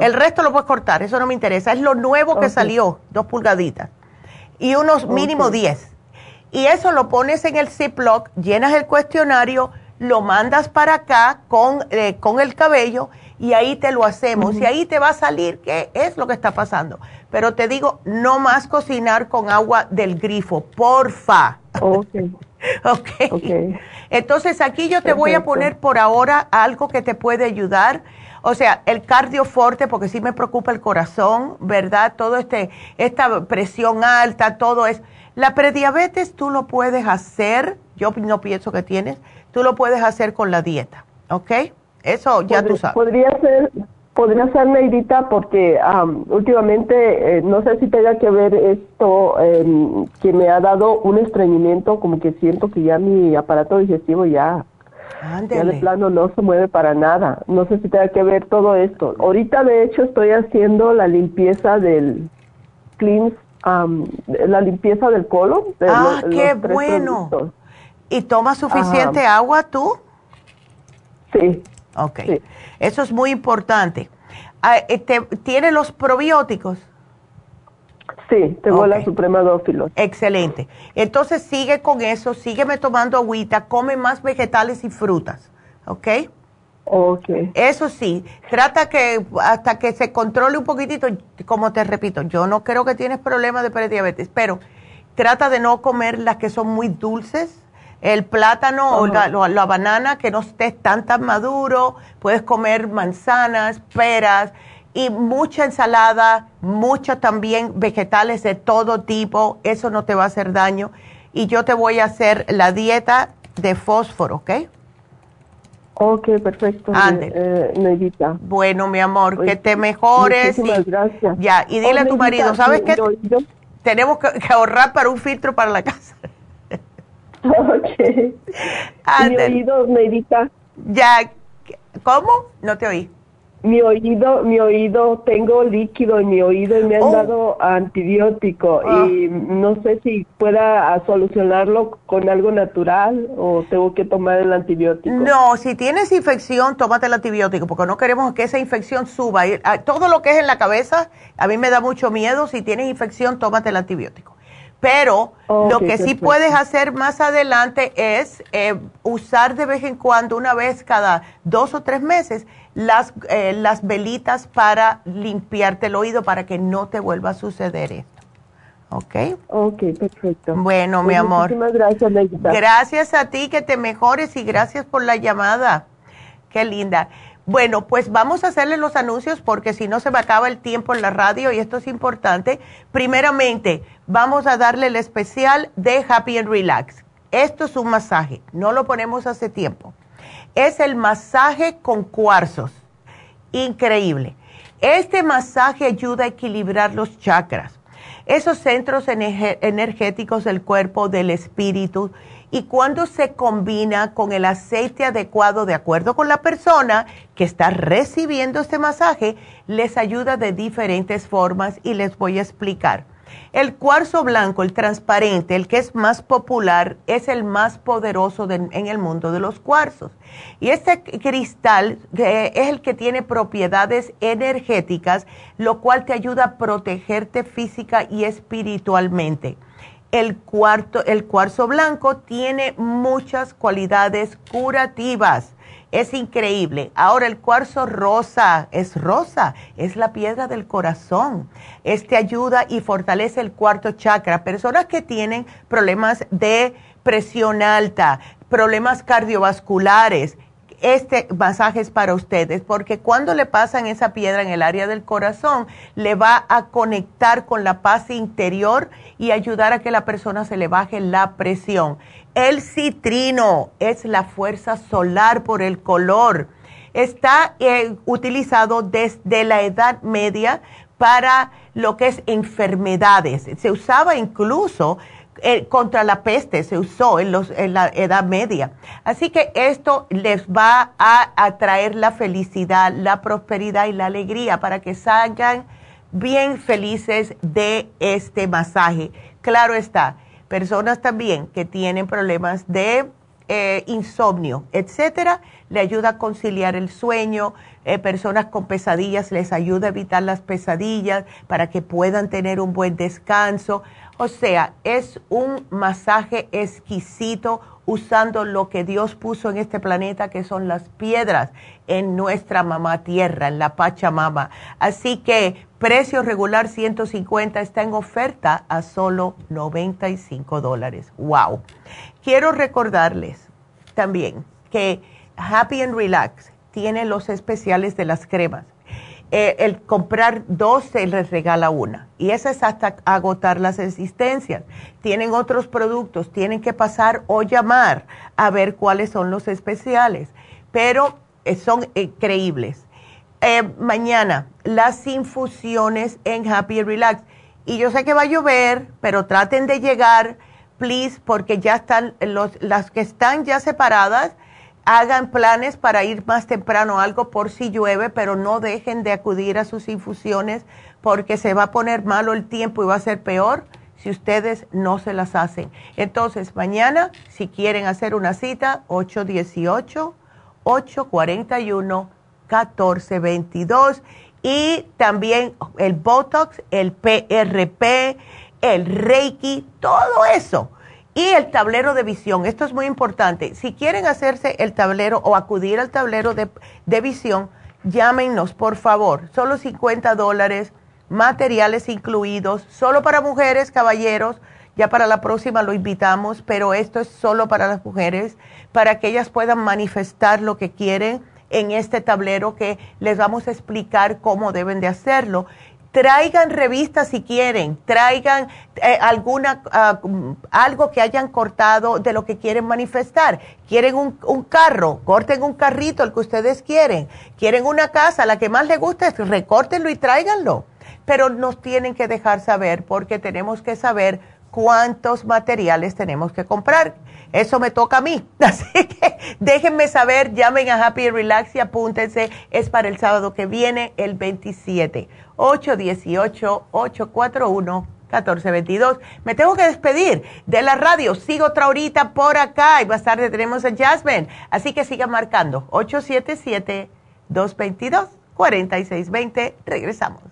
el resto lo puedes cortar, eso no me interesa. Es lo nuevo que salió, dos pulgaditas. Y unos mínimo diez. Y eso lo pones en el Ziploc, llenas el cuestionario, lo mandas para acá con, eh, con el cabello y ahí te lo hacemos. Y ahí te va a salir qué es lo que está pasando. Pero te digo, no más cocinar con agua del grifo, porfa. Okay. ok. Entonces aquí yo te voy a poner por ahora algo que te puede ayudar. O sea, el cardioforte, porque sí me preocupa el corazón, ¿verdad? Todo este, esta presión alta, todo es. La prediabetes tú lo puedes hacer, yo no pienso que tienes, tú lo puedes hacer con la dieta, ¿ok? Eso ya tú sabes. Podría ser, podría ser Neidita porque últimamente eh, no sé si tenga que ver esto em, que me ha dado un estreñimiento como que siento que ya mi aparato digestivo ya ya de plano no se mueve para nada. No sé si tenga que ver todo esto. Ahorita de hecho estoy haciendo la limpieza del clean la limpieza del colon ah qué bueno. y tomas suficiente agua tú sí Ok. Eso es muy importante. Ah, este, ¿Tiene los probióticos? Sí, tengo la Suprema Dófilo. Excelente. Entonces sigue con eso, sígueme tomando agüita, come más vegetales y frutas, ¿ok? Okay. Eso sí, trata que hasta que se controle un poquitito, como te repito, yo no creo que tienes problemas de prediabetes, pero trata de no comer las que son muy dulces, el plátano o la, banana que no esté tan tan maduro, puedes comer manzanas, peras y mucha ensalada, mucha también vegetales de todo tipo, eso no te va a hacer daño. Y yo te voy a hacer la dieta de fósforo, ¿ok? Ok, perfecto. Eh, bueno, mi amor, que te mejores. Muchísimas gracias. Ya, y dile a tu marido, ¿sabes qué? Tenemos que, ahorrar para un filtro para la casa. Ok. Mi oído, Neidita. Ya, ¿cómo? No te oí mi oído, mi oído, tengo líquido en mi oído y me han oh. dado antibiótico ah. y no sé si pueda solucionarlo con algo natural o tengo que tomar el antibiótico. No, si tienes infección, tómate el antibiótico porque no queremos que esa infección suba. Ah, todo lo que es en la cabeza, a mí me da mucho miedo. Si tienes infección, tómate el antibiótico. Pero lo que sí puedes hacer más adelante es eh, usar de vez en cuando, una vez cada dos o tres meses, las, eh, las velitas para limpiarte el oído para que no te vuelva a suceder esto. ¿Ok? Ok, perfecto. Bueno, mi pues amor. Muchísimas gracias, Neidita. Gracias a ti, que te mejores y gracias por la llamada. Qué linda. Bueno, pues vamos a hacerle los anuncios porque si no se me acaba el tiempo en la radio y esto es importante. Primeramente, vamos a darle el especial de Happy and Relax. Esto es un masaje, no lo ponemos hace tiempo es el masaje con cuarzos. Increíble. Este masaje ayuda a equilibrar los chakras, esos centros energéticos del cuerpo, del espíritu, y cuando se combina con el aceite adecuado de acuerdo con la persona que está recibiendo este masaje, les ayuda de diferentes formas y les voy a explicar. El cuarzo blanco, el transparente, el que es más popular, es el más poderoso en el mundo de los cuarzos. Y este cristal es el que tiene propiedades energéticas, lo cual te ayuda a protegerte física y espiritualmente. El, el cuarzo blanco tiene muchas cualidades curativas es increíble. Ahora el cuarzo rosa es rosa, es la piedra del corazón. Este ayuda y fortalece el cuarto chakra. Personas que tienen problemas de presión alta, problemas cardiovasculares, este masaje es para ustedes porque cuando le pasan esa piedra en el área del corazón, le va a conectar con la paz interior y ayudar a que la persona se le baje la presión. El citrino es la fuerza solar por el color. Está eh, utilizado desde la Edad Media para lo que es enfermedades. Se usaba incluso eh, contra la peste, se usó en, en, la Edad Media. Así que esto les va a atraer la felicidad, la prosperidad y la alegría para que salgan bien felices de este masaje. Claro está personas también que tienen problemas de eh, insomnio, etcétera, le ayuda a conciliar el sueño, eh, personas con pesadillas les ayuda a evitar las pesadillas para que puedan tener un buen descanso. O sea, es un masaje exquisito usando lo que Dios puso en este planeta, que son las piedras en nuestra mamá tierra, en la Pachamama. Así que precio regular 150 está en oferta a solo 95 dólares. ¡Wow! Quiero recordarles también que Happy and Relax tiene los especiales de las cremas. Eh, el comprar dos se les regala una. Y esa es hasta agotar las existencias. Tienen otros productos, tienen que pasar o llamar a ver cuáles son los especiales. Pero eh, son increíbles. Eh, mañana, las infusiones en Happy Relax. Y yo sé que va a llover, pero traten de llegar, please, porque ya están los, las que están ya separadas hagan planes para ir más temprano algo por si llueve, pero no dejen de acudir a sus infusiones porque se va a poner malo el tiempo y va a ser peor si ustedes no se las hacen. Entonces, mañana, si quieren hacer una cita, 818-841-1422 y también el Botox, el PRP, el Reiki, todo eso Y el tablero de visión, esto es muy importante. Si quieren hacerse el tablero o acudir al tablero de, de visión, llámenos, por favor. Solo 50 dólares, materiales incluidos, solo para mujeres, caballeros. Ya para la próxima lo invitamos, pero esto es solo para las mujeres, para que ellas puedan manifestar lo que quieren en este tablero que les vamos a explicar cómo deben de hacerlo traigan revistas si quieren, traigan eh, alguna, ah, algo que hayan cortado de lo que quieren manifestar. Quieren un, un, carro, corten un carrito, el que ustedes quieren. Quieren una casa, la que más les guste, recórtenlo y tráiganlo. Pero nos tienen que dejar saber porque tenemos que saber cuántos materiales tenemos que comprar. Eso me toca a mí. Así que déjenme saber, llamen a Happy Relax y apúntense. Es para el sábado que viene, el 27. 818-841-1422. Me tengo que despedir de la radio. Sigo otra horita por acá y más tarde tenemos a Jasmine. Así que sigan marcando. 877-222-4620. Regresamos.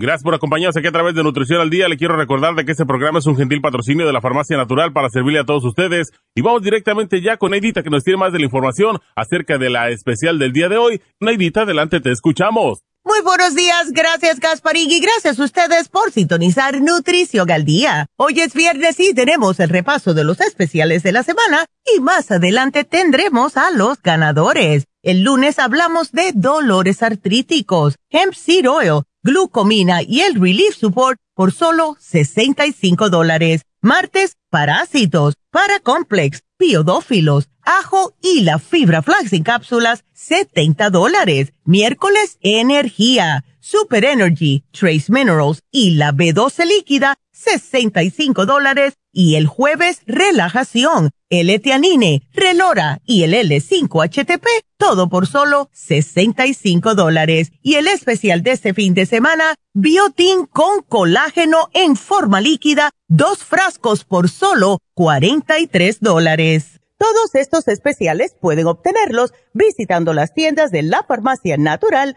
Gracias por acompañarnos aquí a través de Nutrición al Día. Le quiero recordar de que este programa es un gentil patrocinio de la Farmacia Natural para servirle a todos ustedes. Y vamos directamente ya con Neidita que nos tiene más de la información acerca de la especial del día de hoy. Neidita, adelante, te escuchamos. Muy buenos días, gracias Gasparín y gracias a ustedes por sintonizar Nutrición al Día. Hoy es viernes y tenemos el repaso de los especiales de la semana y más adelante tendremos a los ganadores. El lunes hablamos de dolores artríticos, hemp seed oil, glucomina y el Relief Support por solo 65 dólares. Martes, parásitos, paracomplex, biodófilos, ajo y la fibra flax en cápsulas, 70 dólares. Miércoles, energía, super energy, trace minerals y la B12 líquida, 65 dólares y el jueves relajación, el etianine, relora y el L5-HTP, todo por solo 65 dólares. Y el especial de este fin de semana, biotin con colágeno en forma líquida, dos frascos por solo 43 dólares. Todos estos especiales pueden obtenerlos visitando las tiendas de la farmacia natural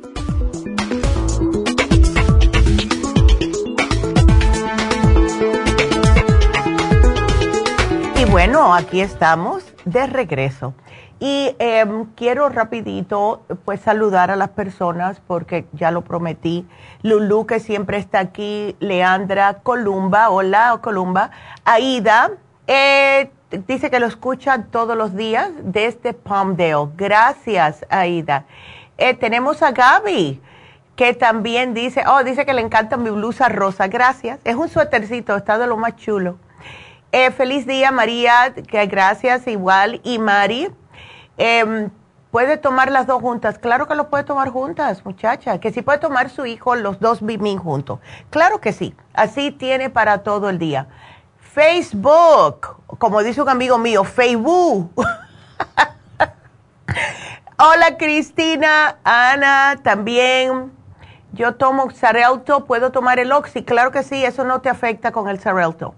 Bueno, aquí estamos de regreso. Y em, quiero rapidito pues saludar a las personas porque ya lo prometí. Lulu que siempre está aquí, Leandra Columba, hola Columba, Aida, eh, dice que lo escucha todos los días desde Palmdale. Gracias Aida. Eh, tenemos a Gaby que también dice, oh, dice que le encanta mi blusa rosa. Gracias. Es un suétercito, está de lo más chulo. Eh, feliz día, María, que gracias igual. Y Mari, em, Puede tomar las dos juntas. Claro que lo puede tomar juntas, muchacha. Que si puede tomar su hijo los dos Bimin juntos. Claro que sí. Así tiene para todo el día. Facebook, como dice un amigo mío, Facebook. Hola Cristina, Ana, también. Yo tomo Xarelto, ¿puedo tomar el Oxy? Claro que sí, eso no te afecta con el Xarelto.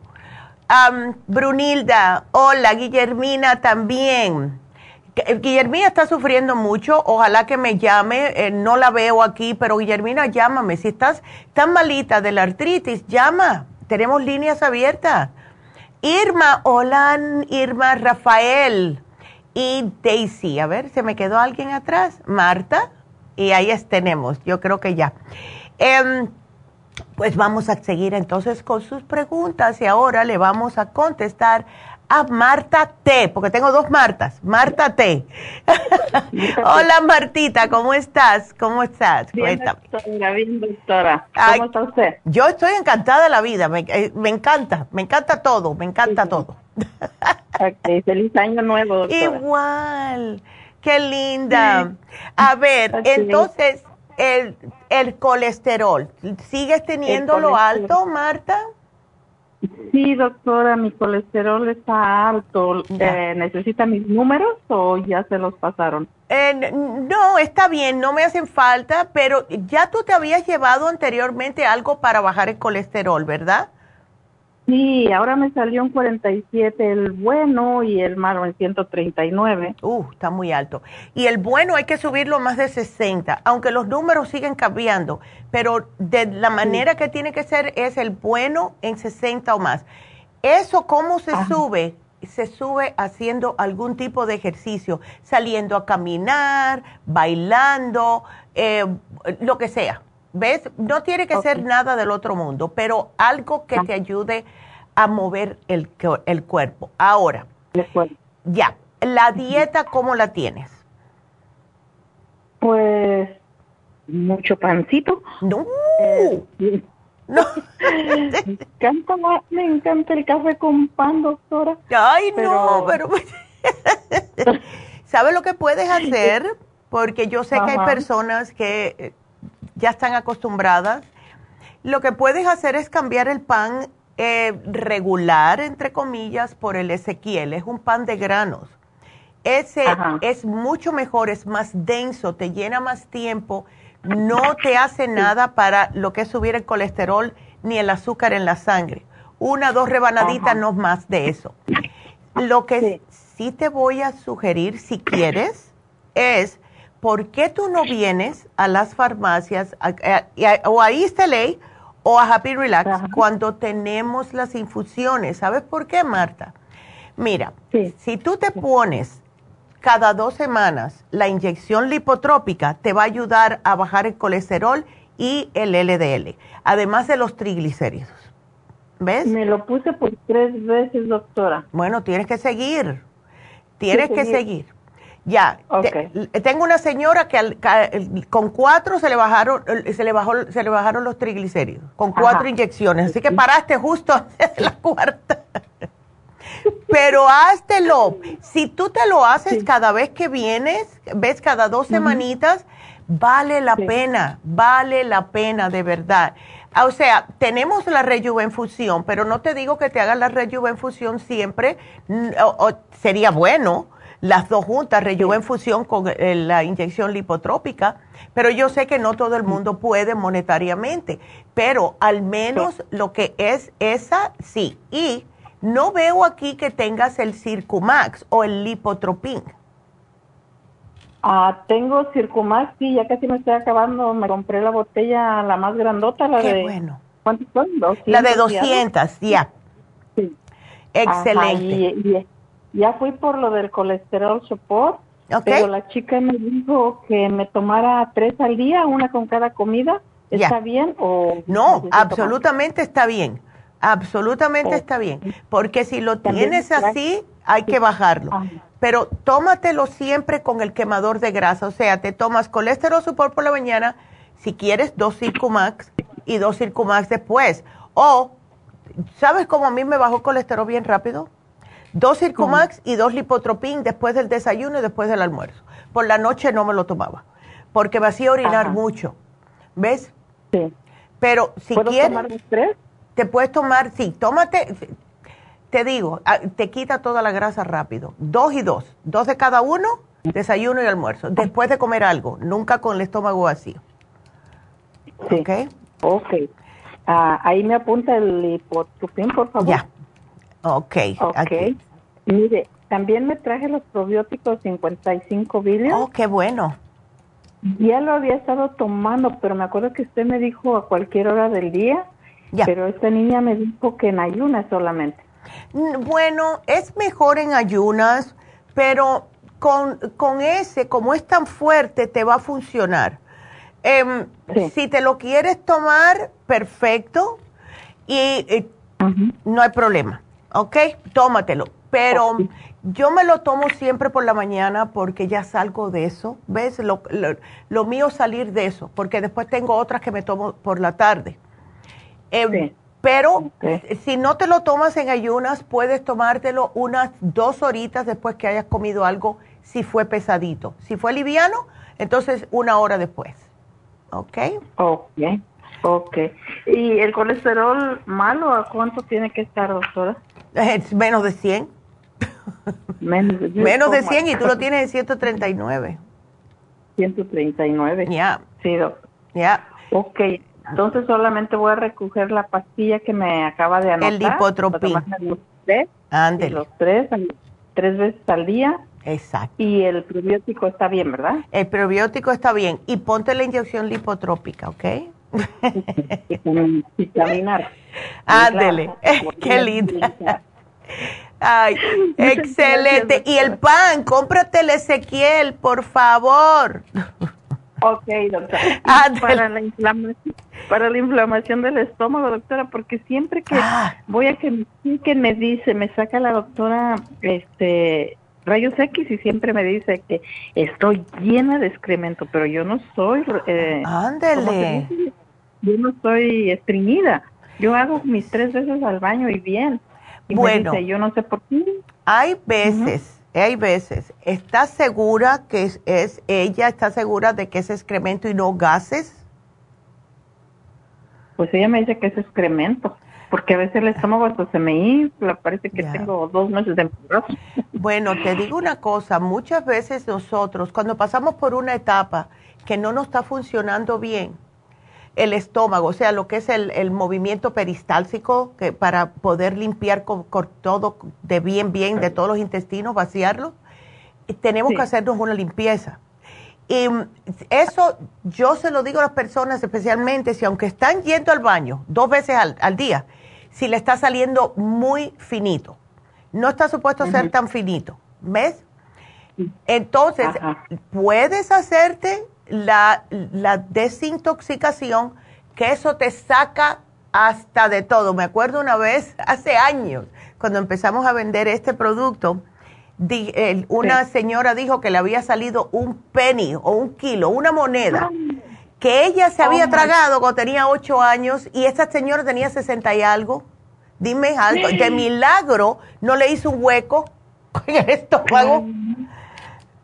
Brunilda, hola, Guillermina también. Eh, Guillermina está sufriendo mucho, ojalá que me llame, eh, no la veo aquí, pero Guillermina, llámame. Si estás tan malita de la artritis, llama, tenemos líneas abiertas. Irma, hola Irma, Rafael y Daisy. A ver, ¿se me quedó alguien atrás? Marta, y ahí tenemos, yo creo que ya. Em, pues vamos a seguir entonces con sus preguntas y ahora le vamos a contestar a Marta T, porque tengo dos Martas, Marta T. Hola Martita, ¿cómo estás? ¿Cómo estás? Bien, doctora, bien, doctora. ¿Cómo está usted? Yo estoy encantada de la vida, me, eh, encanta, me encanta todo, me encanta todo. feliz año nuevo, doctora. Igual, qué linda. A ver, entonces el, el colesterol, ¿sigues teniéndolo alto, Marta? Sí, doctora, mi colesterol está alto. Eh, ¿Necesita mis números o ya se los pasaron? Eh, no, está bien, no me hacen falta, pero ya tú te habías llevado anteriormente algo para bajar el colesterol, ¿verdad? Sí, ahora me salió un 47 el bueno y el malo en 139. Uh, está muy alto. Y el bueno hay que subirlo más de 60, aunque los números siguen cambiando, pero de la manera que tiene que ser es el bueno en 60 o más. ¿Eso cómo se sube? Se sube haciendo algún tipo de ejercicio, saliendo a caminar, bailando, eh, lo que sea. ¿Ves? No tiene que ser nada del otro mundo, pero algo que te ayude a mover el, el cuerpo. Ahora, ya, la dieta, ¿cómo la tienes? Pues mucho pancito. No. Eh, no. me, encanta, me encanta el café con pan, doctora. Ay, no, pero... ¿Sabes lo que puedes hacer? Porque yo sé que hay personas que eh, ya están acostumbradas. Lo que puedes hacer es cambiar el pan eh, regular, entre comillas, por el Ezequiel. Es un pan de granos. Ese es mucho mejor, es más denso, te llena más tiempo, no te hace nada para lo que es subir el colesterol ni el azúcar en la sangre. Una, dos rebanaditas, no más de eso. Lo que sí te voy a sugerir, si quieres, es ¿por qué tú no vienes a las farmacias o a East o a Happy Relax cuando tenemos las infusiones? ¿Sabes por qué, Marta? Mira, si tú te pones cada dos semanas la inyección lipotrópica, te va a ayudar a bajar el colesterol y el LDL, además de los triglicéridos. ¿Ves? Me lo puse por tres veces, doctora. Bueno, tienes que seguir. Tienes que seguir. Ya, tengo una señora que con cuatro se le bajaron, se le bajó, se le bajaron los triglicéridos, con cuatro inyecciones, así que paraste justo en la cuarta. Pero háztelo. Si tú te lo haces cada vez que vienes, ves cada dos semanitas, vale la pena, vale la pena de verdad. O sea, tenemos la rejuvenfusión, pero no te digo que te hagas la rejuvenfusión siempre, sería bueno, las dos juntas, en fusión con eh, la inyección lipotrópica, pero yo sé que no todo el mundo puede monetariamente, pero al menos lo que es esa, sí. Y no veo aquí que tengas el Circumax o el Lipotropin. Ah, tengo Circumax, sí, ya casi me estoy acabando, me compré la botella, la más grandota, la Qué de... bueno. ¿Cuántos son? La de 200, ya. Sí. Excelente. Ya fui por lo del colesterol support, pero la chica me dijo que me tomara tres al día, una con cada comida. ¿Está bien o...? No, absolutamente está bien. Absolutamente está bien. Porque si lo tienes así, hay que bajarlo. Pero tómatelo siempre con el quemador de grasa. O sea, te tomas colesterol support por la mañana, si quieres, dos Circumax y dos Circumax después. O, ¿sabes cómo a mí me bajó colesterol bien rápido? Dos Circumax y dos Lipotropin después del desayuno y después del almuerzo. por la noche no me lo tomaba, porque me hacía orinar mucho. ¿Ves? Sí. Pero si ¿Puedo quieres... tomar tres? Te puedes tomar, sí, tómate, te digo, ah, te quita toda la grasa rápido. Dos y dos, dos de cada uno, desayuno y almuerzo, después de comer algo, nunca con el estómago vacío. Sí. ¿Ok? Ok. Ah, ahí me apunta el lipotropin, por favor. Ya. Ok. Ok. Mire, también me traje los probióticos 55 billion. Oh, qué bueno. Ya lo había estado tomando, pero me acuerdo que usted me dijo a cualquier hora del día. Ya. Pero esta niña me dijo que en ayunas solamente. Mm, bueno, es mejor en ayunas, pero con, con ese, como es tan fuerte, te va a funcionar. Em, si te lo quieres tomar, perfecto, y no hay problema, ¿ok? Tómatelo. Pero yo me lo tomo siempre por la mañana porque ya salgo de eso, ¿ves? Lo, lo, mío es salir de eso, porque después tengo otras que me tomo por la tarde. Em, pero si no te lo tomas en ayunas, puedes tomártelo unas dos horitas después que hayas comido algo si fue pesadito. Si fue liviano, entonces una hora después. ¿Ok? Ok, ok. ¿Y el colesterol malo a cuánto tiene que estar, doctora? Es menos de 100. Menos de 100. menos de 100 y tú lo tienes en 139. 139. Ya. Sí, doctor. Ya. Ok, entonces solamente voy a recoger la pastilla que me acaba de anotar. El lipotropín. Los tres, los tres, tres veces al día Exacto. Y el probiótico está bien, ¿verdad? El probiótico está bien. Y ponte la inyección lipotrópica, ¿ok? Y caminar. Ándele. Qué linda. Ay, excelente. Y el pan, cómprate el Ezequiel, por favor. Ok, doctora. Para la, inflamación, para la inflamación del estómago, doctora, porque siempre que ah. voy a que, que me dice, me saca la doctora este rayos X y siempre me dice que estoy llena de excremento, pero yo no soy... Eh, Ándele. Yo no soy estreñida. Yo hago mis tres veces al baño y bien. Y bueno. Dice, yo no sé por qué. Hay veces, hay veces. ¿Estás segura que es, es ella? ¿Está segura de que es excremento y no gases? Pues ella me dice que es excremento porque a veces el estómago hasta se me infla, parece que tengo dos meses de embarazo. Bueno, te digo una cosa, muchas veces nosotros cuando pasamos por una etapa que no nos está funcionando bien, el estómago, o sea, lo que es el, movimiento peristáltico que para poder limpiar con, todo de bien, bien, de todos los intestinos, vaciarlo, tenemos que hacernos una limpieza. Y eso yo se lo digo a las personas, especialmente si aunque están yendo al baño dos veces al día, si le está saliendo muy finito. No está supuesto ser tan finito, ¿ves? Entonces, puedes hacerte la, la, desintoxicación, que eso te saca hasta de todo. Me acuerdo una vez, hace años, cuando empezamos a vender este producto, una señora dijo que le había salido un penny o un kilo, una moneda que ella se había oh, tragado cuando tenía ocho años y esa señora tenía sesenta y algo. Dime algo, de milagro no le hizo un hueco en el estómago.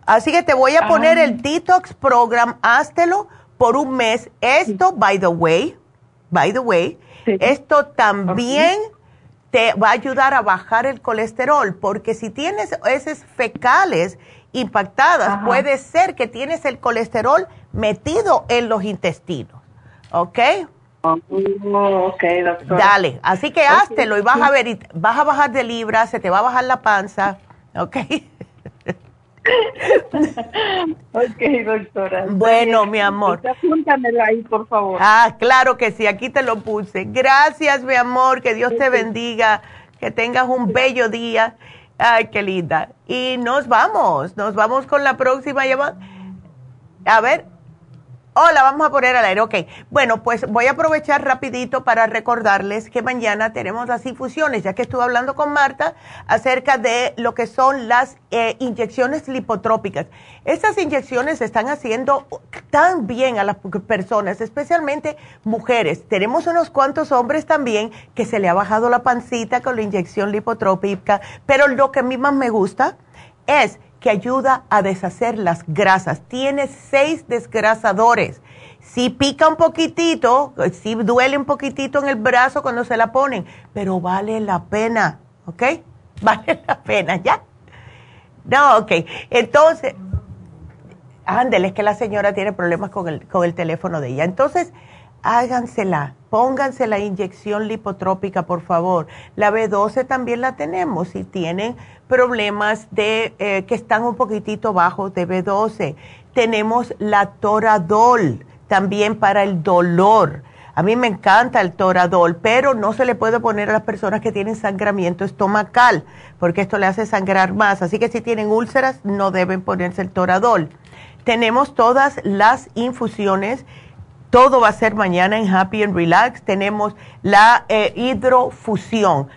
Así que te voy a poner el detox program, háztelo por un mes. Esto, by the way, by the way, esto también te va a ayudar a bajar el colesterol, porque si tienes heces fecales impactadas, puede ser que tienes el colesterol metido en los intestinos. ¿Ok? Oh, ok, doctor. Dale, así que háztelo y vas a ver, vas a bajar de libras, se te va a bajar la panza. ¿Ok? ok, doctora. Bueno, mi amor. Apúntamela ahí, por favor. Ah, claro que sí, aquí te lo puse. Gracias, mi amor, que Dios te bendiga, que tengas un bello día. Ay, qué linda. Y nos vamos, nos vamos con la próxima llamada. A ver, Hola, vamos a poner al aire. Ok. Bueno, pues voy a aprovechar rapidito para recordarles que mañana tenemos las infusiones, ya que estuve hablando con Marta acerca de lo que son las eh, inyecciones lipotrópicas. Estas inyecciones están haciendo tan bien a las personas, especialmente mujeres. Tenemos unos cuantos hombres también que se le ha bajado la pancita con la inyección lipotrópica, pero lo que a mí más me gusta es que ayuda a deshacer las grasas. Tiene seis desgrasadores. Si pica un poquitito, si duele un poquitito en el brazo cuando se la ponen, pero vale la pena, ¿ok? Vale la pena, ¿ya? No, ok. Entonces, ándele, es que la señora tiene problemas con el, con el teléfono de ella. Entonces, hágansela, pónganse la inyección lipotrópica, por favor. La B12 también la tenemos si tienen problemas de eh, que están un poquitito bajos de B12. Tenemos la Toradol también para el dolor. A mí me encanta el Toradol, pero no se le puede poner a las personas que tienen sangramiento estomacal, porque esto le hace sangrar más. Así que si tienen úlceras, no deben ponerse el Toradol. Tenemos todas las infusiones todo va a ser mañana en Happy and Relax. Tenemos la eh, hidrofusión.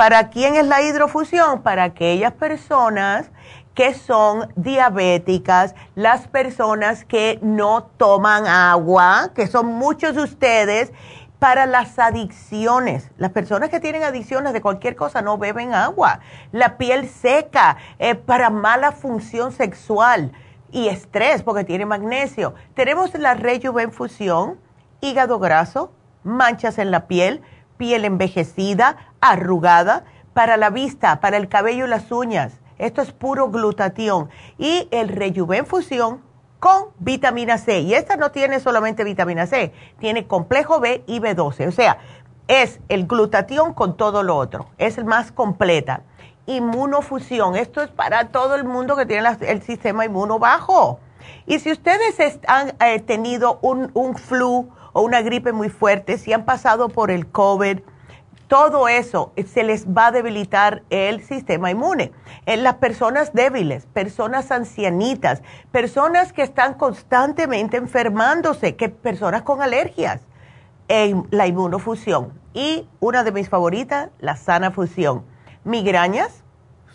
¿Para quién es la hidrofusión? Para aquellas personas que son diabéticas, las personas que no toman agua, que son muchos de ustedes, para las adicciones. Las personas que tienen adicciones de cualquier cosa no beben agua. La piel seca, para mala función sexual y estrés porque tiene magnesio. Tenemos la rejuvenfusión, hígado graso, manchas en la piel, piel envejecida, arrugada, para la vista, para el cabello y las uñas. Esto es puro glutatión. Y el rejuvenfusión con vitamina C. Y esta no tiene solamente vitamina C, tiene complejo B y B12. O sea, es el glutatión con todo lo otro. Es el más completa inmunofusión. Esto es para todo el mundo que tiene el sistema inmuno bajo. Y si ustedes han eh, tenido un, un flu o una gripe muy fuerte, si han pasado por el COVID, todo eso se les va a debilitar el sistema inmune. En las personas débiles, personas ancianitas, personas que están constantemente enfermándose, que personas con alergias, en la inmunofusión. Y una de mis favoritas, la sana fusión Migrañas,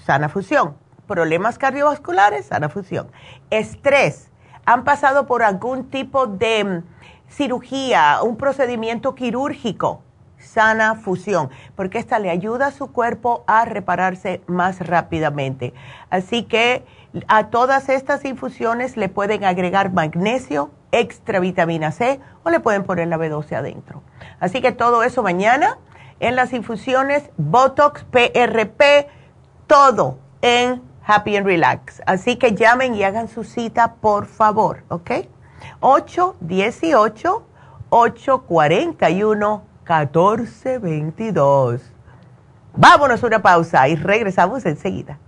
sana fusión. Problemas cardiovasculares, sana fusión. Estrés, han pasado por algún tipo de mm, cirugía, un procedimiento quirúrgico, sana fusión, porque esta le ayuda a su cuerpo a repararse más rápidamente. Así que a todas estas infusiones le pueden agregar magnesio, extra vitamina C o le pueden poner la B12 adentro. Así que todo eso mañana en las infusiones, Botox, PRP, todo en Happy and Relax. Así que llamen y hagan su cita, por favor, ¿ok? 818-841-1422. Vámonos a una pausa y regresamos enseguida.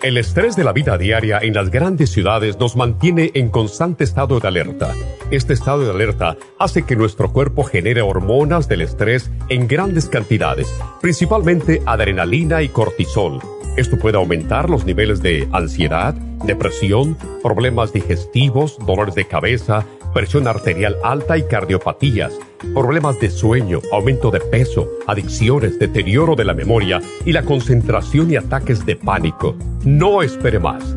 El estrés de la vida diaria en las grandes ciudades nos mantiene en constante estado de alerta. Este estado de alerta hace que nuestro cuerpo genere hormonas del estrés en grandes cantidades, principalmente adrenalina y cortisol. Esto puede aumentar los niveles de ansiedad, depresión, problemas digestivos, dolores de cabeza, presión arterial alta y cardiopatías problemas de sueño, aumento de peso, adicciones, deterioro de la memoria y la concentración y ataques de pánico. No espere más.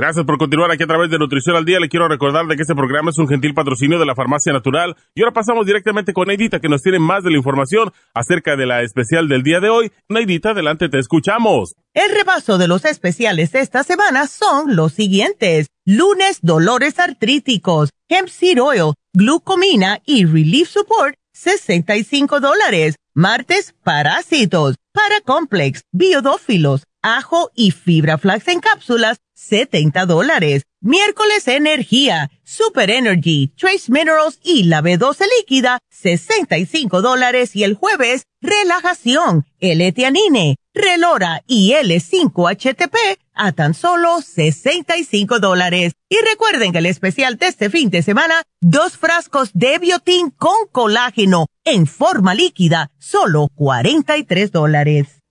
Gracias por continuar aquí a través de Nutrición al Día. Le quiero recordar de que este programa es un gentil patrocinio de la Farmacia Natural. Y ahora pasamos directamente con Neidita, que nos tiene más de la información acerca de la especial del día de hoy. Neidita, adelante, te escuchamos. El repaso de los especiales de esta semana son los siguientes. Lunes, dolores artríticos, hemp seed oil, glucomina y relief support, 65 dólares. Martes, parásitos, paracomplex, biodófilos, ajo y fibra flax en cápsulas, 70 dólares. Miércoles energía, super energy, trace minerals y la B12 líquida, 65 dólares. Y el jueves, relajación, L-etianine, relora y L5-HTP a tan solo 65 dólares. Y recuerden que el especial de este fin de semana, dos frascos de biotín con colágeno en forma líquida, solo 43 dólares.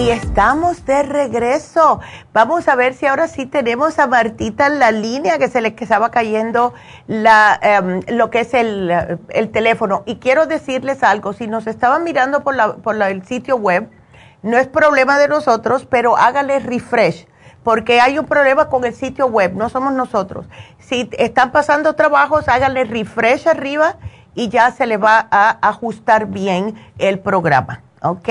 Y estamos de regreso. Vamos a ver si ahora sí tenemos a Martita en la línea que se le estaba cayendo la, em, lo que es el, teléfono. Y quiero decirles algo, si nos estaban mirando por, la, por el sitio web, no es problema de nosotros, pero hágale refresh, porque hay un problema con el sitio web, no somos nosotros. Si están pasando trabajos, hágale refresh arriba y ya se le va a ajustar bien el programa, ¿ok?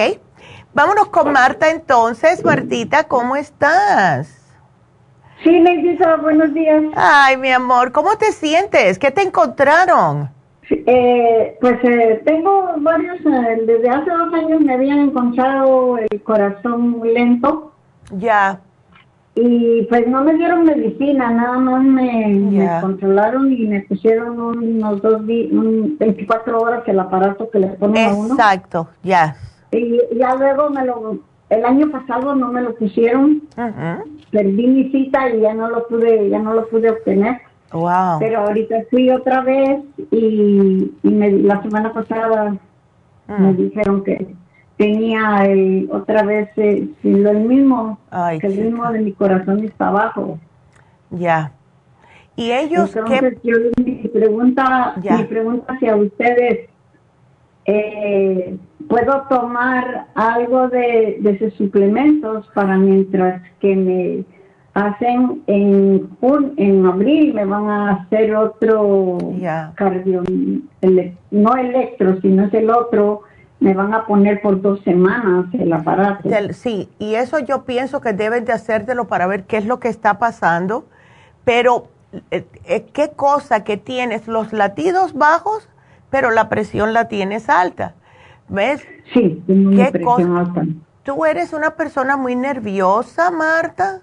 Vámonos con Marta entonces. Martita, ¿cómo estás? Sí, Neidita, buenos días. Ay, mi amor, ¿cómo te sientes? ¿Qué te encontraron? Eh, pues eh, tengo varios, eh, desde hace dos años me habían encontrado el corazón lento. Ya. Y pues no me dieron medicina, nada más me, controlaron y me pusieron unos dos días, 24 horas el aparato que le ponen a uno. Exacto, ya. Y ya luego me lo, el año pasado no me lo pusieron, perdí mi cita y ya no lo pude, ya no lo pude obtener. Wow. Pero ahorita fui otra vez y, la semana pasada me dijeron que tenía el, otra vez eh, lo mismo, que el mismo de mi corazón está abajo. Ya. Y ellos Entonces, yo, mi pregunta, mi pregunta hacia ustedes, eh, puedo tomar algo de, de esos suplementos para mientras que me hacen en, en abril me van a hacer otro cardio, no electro, sino es el otro, me van a poner por dos semanas el aparato. Sí, y eso yo pienso que deben de hacértelo para ver qué es lo que está pasando, pero eh, eh, qué cosa que tienes los latidos bajos, pero la presión la tienes alta. ¿Ves? Sí, tengo ¿Qué presión alta. ¿Tú eres una persona muy nerviosa, Marta?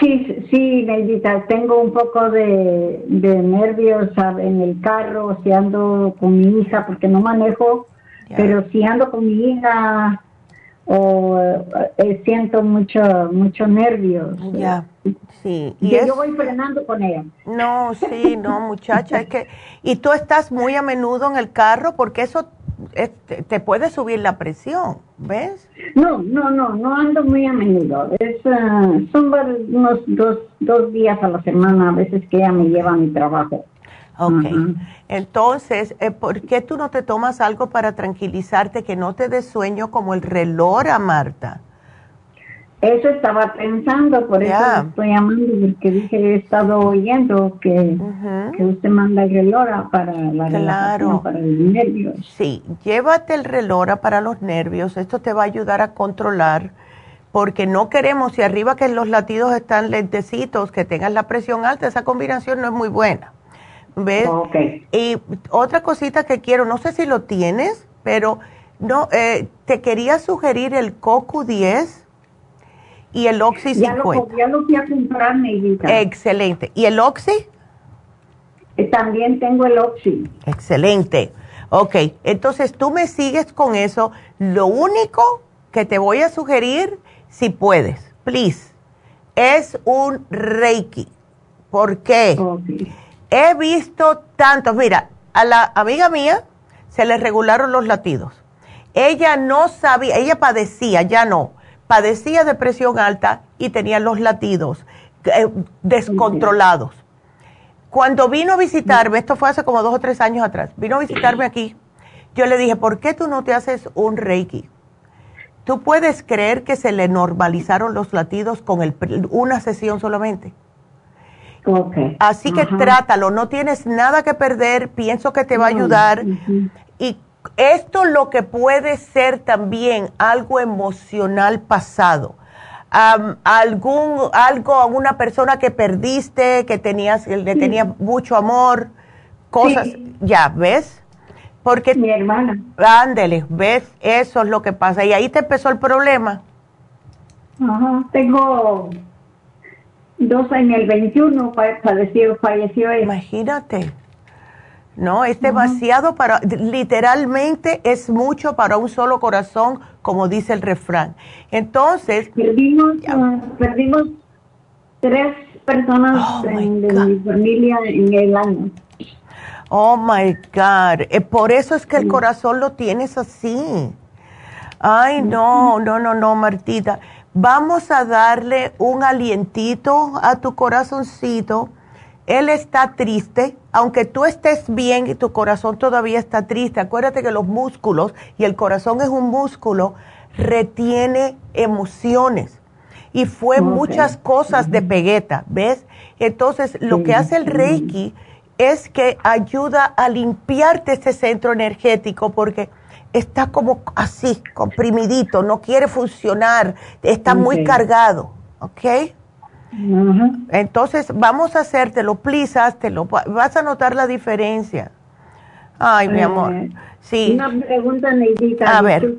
Sí, sí, Neidita, tengo un poco de, nervios en el carro, si ando con mi hija, porque no manejo, pero si ando con mi hija o eh, siento mucho mucho nervios. Ya, sí. Y, yo voy frenando con ella. No, sí, no, muchacha, es que... Y tú estás muy a menudo en el carro porque eso te puede subir la presión, ¿ves? No, no, no, no ando muy a menudo. Es, uh, son unos dos, dos días a la semana a veces que ella me lleva a mi trabajo. Ok. Entonces, eh, ¿por qué tú no te tomas algo para tranquilizarte que no te dé sueño como el reloj a Marta? Eso estaba pensando, por eso estoy llamando, porque dije, he estado oyendo que, usted manda el relora para la claro. para los nervios. Sí, llévate el relora para los nervios, esto te va a ayudar a controlar, porque no queremos, si arriba que los latidos están lentecitos, que tengas la presión alta, esa combinación no es muy buena. ¿Ves? Y otra cosita que quiero, no sé si lo tienes, pero no, eh, te quería sugerir el CoQ10 Y el Oxy 50. Ya lo, fui a comprar, Excelente. ¿Y el Oxy? Eh, también tengo el Oxy. Excelente. Ok, entonces tú me sigues con eso. Lo único que te voy a sugerir, si puedes, please, es un Reiki. ¿Por qué? He visto tantos, mira, a la amiga mía se le regularon los latidos. Ella no sabía, ella padecía, ya no, padecía de presión alta y tenía los latidos eh, descontrolados. Cuando vino a visitarme, esto fue hace como dos o tres años atrás, vino a visitarme aquí, yo le dije, ¿por qué tú no te haces un Reiki? ¿Tú puedes creer que se le normalizaron los latidos con el, una sesión solamente? Así que trátalo, no tienes nada que perder, pienso que te va a ayudar. Y esto lo que puede ser también algo emocional pasado. algún, algo a una persona que perdiste, que tenías, le tenía mucho amor, cosas, ya, ¿ves? Porque mi hermana. Ándele, ¿ves? Eso es lo que pasa. Y ahí te empezó el problema. Ajá, tengo dos en el 21 falleció, falleció Imagínate. No, es demasiado para, literalmente es mucho para un solo corazón, como dice el refrán. Entonces. Perdimos, ah, perdimos tres personas oh, de mi familia en el año. Oh my God. Eh, por eso es que el corazón lo tienes así. Ay, no, no, no, no, Martita. Vamos a darle un alientito a tu corazoncito. Él está triste, aunque tú estés bien y tu corazón todavía está triste. Acuérdate que los músculos, y el corazón es un músculo, retiene emociones. Y fue muchas cosas de pegueta, ¿ves? Entonces, lo que hace el Reiki es que ayuda a limpiarte ese centro energético porque está como así, comprimidito, no quiere funcionar, está muy cargado, ¿ok? Entonces vamos a hacértelo, please, lo vas a notar la diferencia. Ay, mi amor, eh, sí. Una pregunta, Neidita, a ver.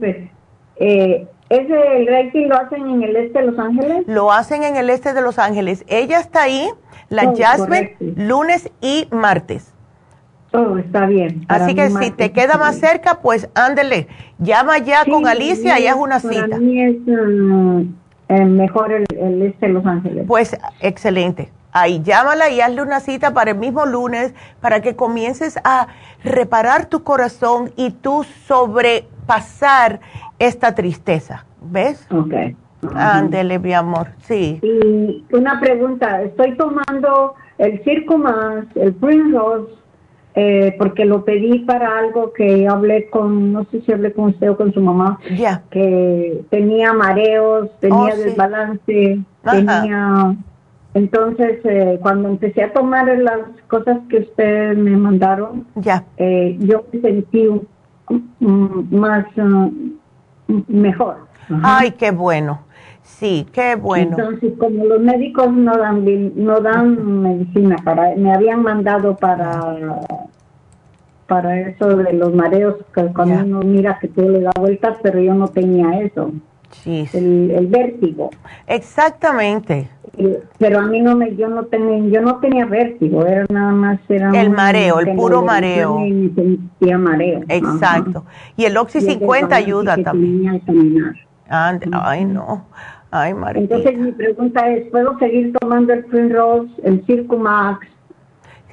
Eh, ¿Ese el Reiki lo hacen en el este de Los Ángeles? Lo hacen en el este de Los Ángeles. Ella está ahí la oh, Jasmine, lunes y martes. Oh, está bien. Así que si te queda más cerca, pues ándele. Llama ya con Alicia y haz una cita. Para mí es mm, eh, mejor el, este de Los Ángeles. Pues excelente. Ahí llámala y hazle una cita para el mismo lunes para que comiences a reparar tu corazón y tú sobrepasar esta tristeza. ¿Ves? Ok. Ándele, mi amor, sí. Y una pregunta, estoy tomando el Circo Más, el Primrose, eh, porque lo pedí para algo que hablé con, no sé si hablé con usted o con su mamá, que tenía mareos, tenía oh, desbalance, tenía... Entonces, eh, cuando empecé a tomar las cosas que usted me mandaron, ya. eh, yo me sentí más uh, mejor. Ay, qué bueno. Sí, qué bueno. Entonces, como los médicos no dan no dan medicina para me habían mandado para para eso de los mareos que cuando uno mira que todo le da vueltas, pero yo no tenía eso. Sí. El, vértigo. Exactamente. Pero a mí no me yo no tenía yo no tenía vértigo, era nada más era el mareo, el puro mareo. Y sentía mareo. Exacto. Y el Oxy 50 ayuda también. ay, no. Ay, Entonces mi pregunta es, ¿puedo seguir tomando el Rose, el Circumax?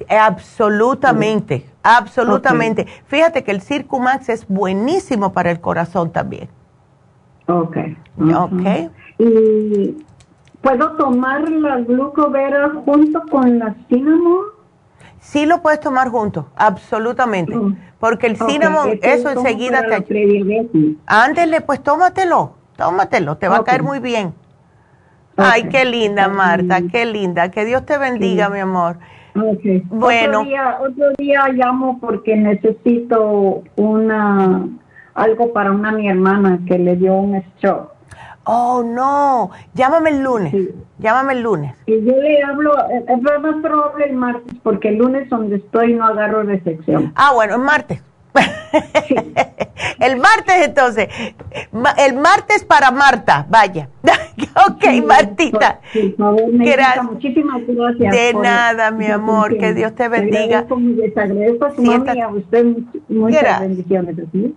Absolutamente, absolutamente. Fíjate que el Circumax es buenísimo para el corazón también. Ok. Ok. ¿Y puedo tomar la glucovera junto con la cinnamon? Sí lo puedes tomar junto, absolutamente. Mm. Porque el cinnamon, eso enseguida te... Ándele, pues tómatelo tómatelo, te va a caer muy bien. Ay, qué linda, Marta, qué linda. Que Dios te bendiga, mi amor. Bueno. Otro día, otro día llamo porque necesito una algo para una mi hermana que le dio un stroke. Oh, no. Llámame el lunes. Llámame el lunes. Y yo le hablo, es más probable el martes, porque el lunes donde estoy no agarro recepción. Ah, bueno, el martes. el martes entonces, el martes para Marta, vaya. ok, Martita. gracias. Muchísimas gracias. De nada, mi amor, que Dios te bendiga. Les agradezco a su y a usted muchas bendiciones.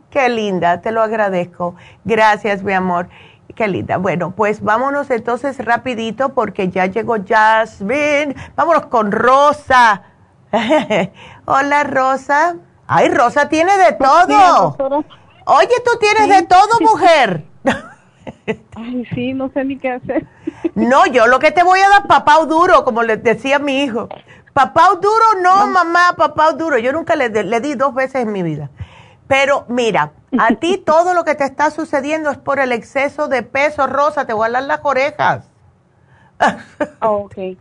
Qué linda, te lo agradezco. Gracias, mi amor. Qué linda. Bueno, pues vámonos entonces rapidito porque ya llegó Jasmine. Vámonos con Rosa. Hola, Rosa. Ay, Rosa tiene de pues todo. Oye, tú tienes de todo, mujer. Ay, sí, no sé ni qué hacer. No, yo lo que te voy a dar, papá duro, como le decía mi hijo. Papá duro, no, mamá, papá duro. Yo nunca le, le di dos veces en mi vida. Pero mira, a ti todo lo que te está sucediendo es por el exceso de peso, Rosa, te voy a dar las orejas. Oh, ok.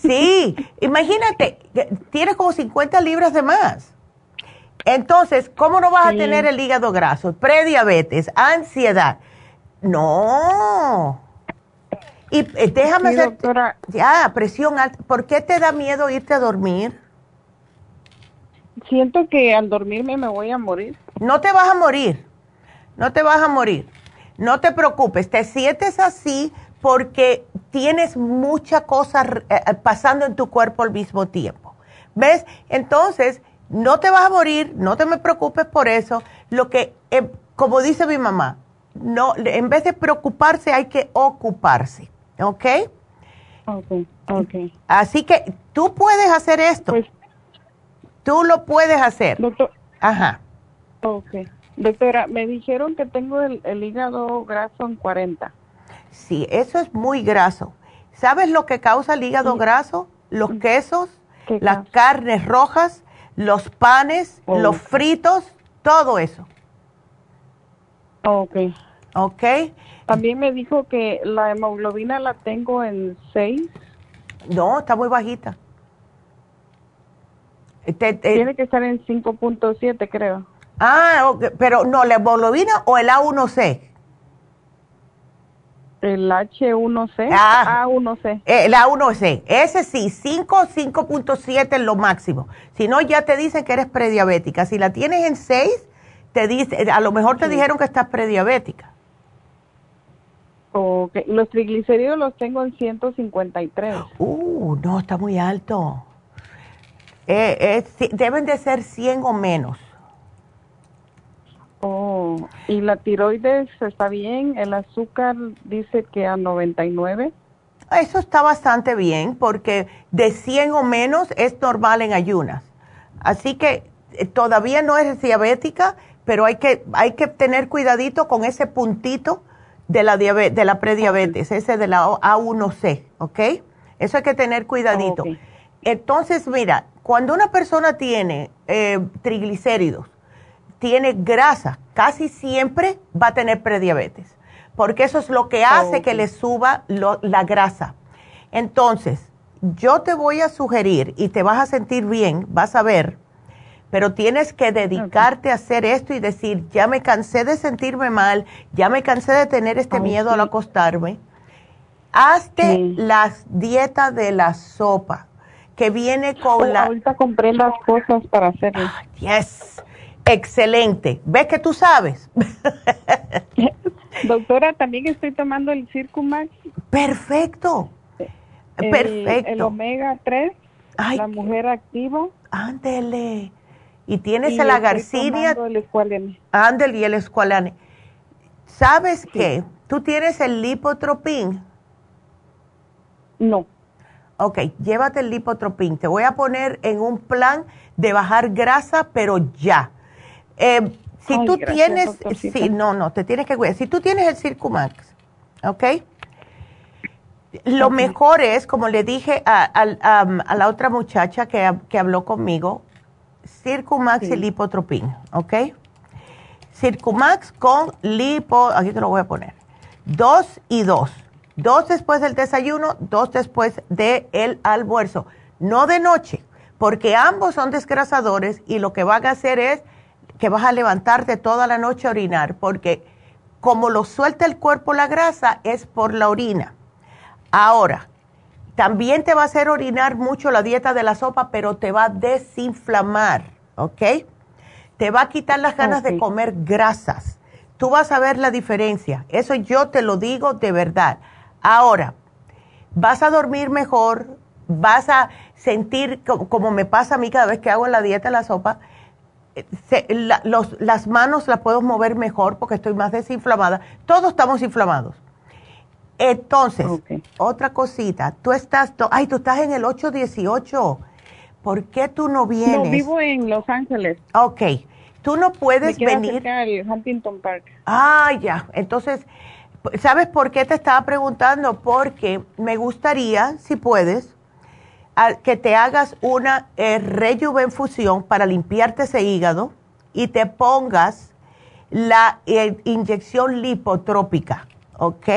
Sí, imagínate, tienes como 50 libras de más. Entonces, ¿cómo no vas a tener el hígado graso? Prediabetes, ansiedad. No. Y eh, déjame hacer. Ya, presión alta. ¿Por qué te da miedo irte a dormir? Siento que al dormirme me voy a morir. No te vas a morir. No te vas a morir. No te preocupes. Te sientes así porque tienes mucha cosa eh, eh, pasando en tu cuerpo al mismo tiempo. ¿Ves? Entonces, no te vas a morir, no te me preocupes por eso. Lo que, eh, como dice mi mamá, no, en vez de preocuparse hay que ocuparse, ¿ok? Ok, ok. Así que tú puedes hacer esto. Pues, tú lo puedes hacer. Doctor. Ajá. Ok. Doctora, me dijeron que tengo el, hígado graso en 40. Sí, eso es muy graso. ¿Sabes lo que causa el hígado graso? Los quesos, las carnes rojas los panes, oh. los fritos, todo eso. Ok. Ok. También me dijo que la hemoglobina la tengo en 6. No, está muy bajita. Tiene que estar en 5.7, creo. Ah, pero no, la hemoglobina o el A1C. El H1C. Ah, A1C. El A1C. Ese sí, 5, 5.7 es lo máximo. Si no, ya te dicen que eres prediabética. Si la tienes en 6, te dice, a lo mejor te dijeron que estás prediabética. Okay. Los triglicéridos los tengo en 153. Uh, no, está muy alto. Eh, deben de ser 100 o menos. Oh, ¿y la tiroides está bien? ¿El azúcar dice que a 99? Eso está bastante bien porque de 100 o menos es normal en ayunas. Así que eh, todavía no es diabética, pero hay que, hay que tener cuidadito con ese puntito de la, de la prediabetes, ese de la A1C, ¿ok? Eso hay que tener cuidadito. Entonces, mira, cuando una persona tiene eh, triglicéridos, tiene grasa, casi siempre va a tener prediabetes, porque eso es lo que hace que le suba la grasa. Entonces, yo te voy a sugerir y te vas a sentir bien, vas a ver, pero tienes que dedicarte a hacer esto y decir, ya me cansé de sentirme mal, ya me cansé de tener este miedo al acostarme. Hazte las dietas de la sopa, que viene con la... Ahorita compré las cosas para hacerlo. yes. Excelente. ¿Ves que tú sabes? Doctora, también estoy tomando el Circumax. Perfecto. Perfecto. El omega 3, la mujer activa. Ándele. Y tienes el agarcinia. Ándele y el escualane. ¿Sabes qué? ¿Tú tienes el lipotropín? No. Ok, llévate el lipotropín. Te voy a poner en un plan de bajar grasa, pero ya. Eh, si tú tienes, sí, no, no, te tienes que cuidar. Si tú tienes el Circumax, ¿ok? Lo mejor es, como le dije a, la otra muchacha que, habló conmigo, Circumax y lipotropín, ¿ok? Circumax con lipo, aquí te lo voy a poner, dos y dos. Dos después del desayuno, dos después del almuerzo. No de noche, porque ambos son desgrasadores y lo que van a hacer es que vas a levantarte toda la noche a orinar, porque como lo suelta el cuerpo la grasa es por la orina. Ahora, también te va a hacer orinar mucho la dieta de la sopa, pero te va a desinflamar, ¿ok? te va a quitar las ganas de comer grasas. Tú vas a ver la diferencia. Eso yo te lo digo de verdad. Ahora, vas a dormir mejor, vas a sentir, como, me pasa a mí cada vez que hago la dieta la sopa, las manos las puedo mover mejor porque estoy más desinflamada. Todos estamos inflamados. Entonces, otra cosita, tú estás, ay, tú estás en el 818. ¿Por qué tú no vienes? No, vivo en Los Ángeles. Ok. Tú no puedes Me venir. En Huntington Park. Ah, ya. Entonces, ¿sabes por qué te estaba preguntando? Porque me gustaría, si puedes, que te hagas una eh, rejuvenfusión para limpiarte ese hígado y te pongas la eh, inyección lipotrópica, ¿ok?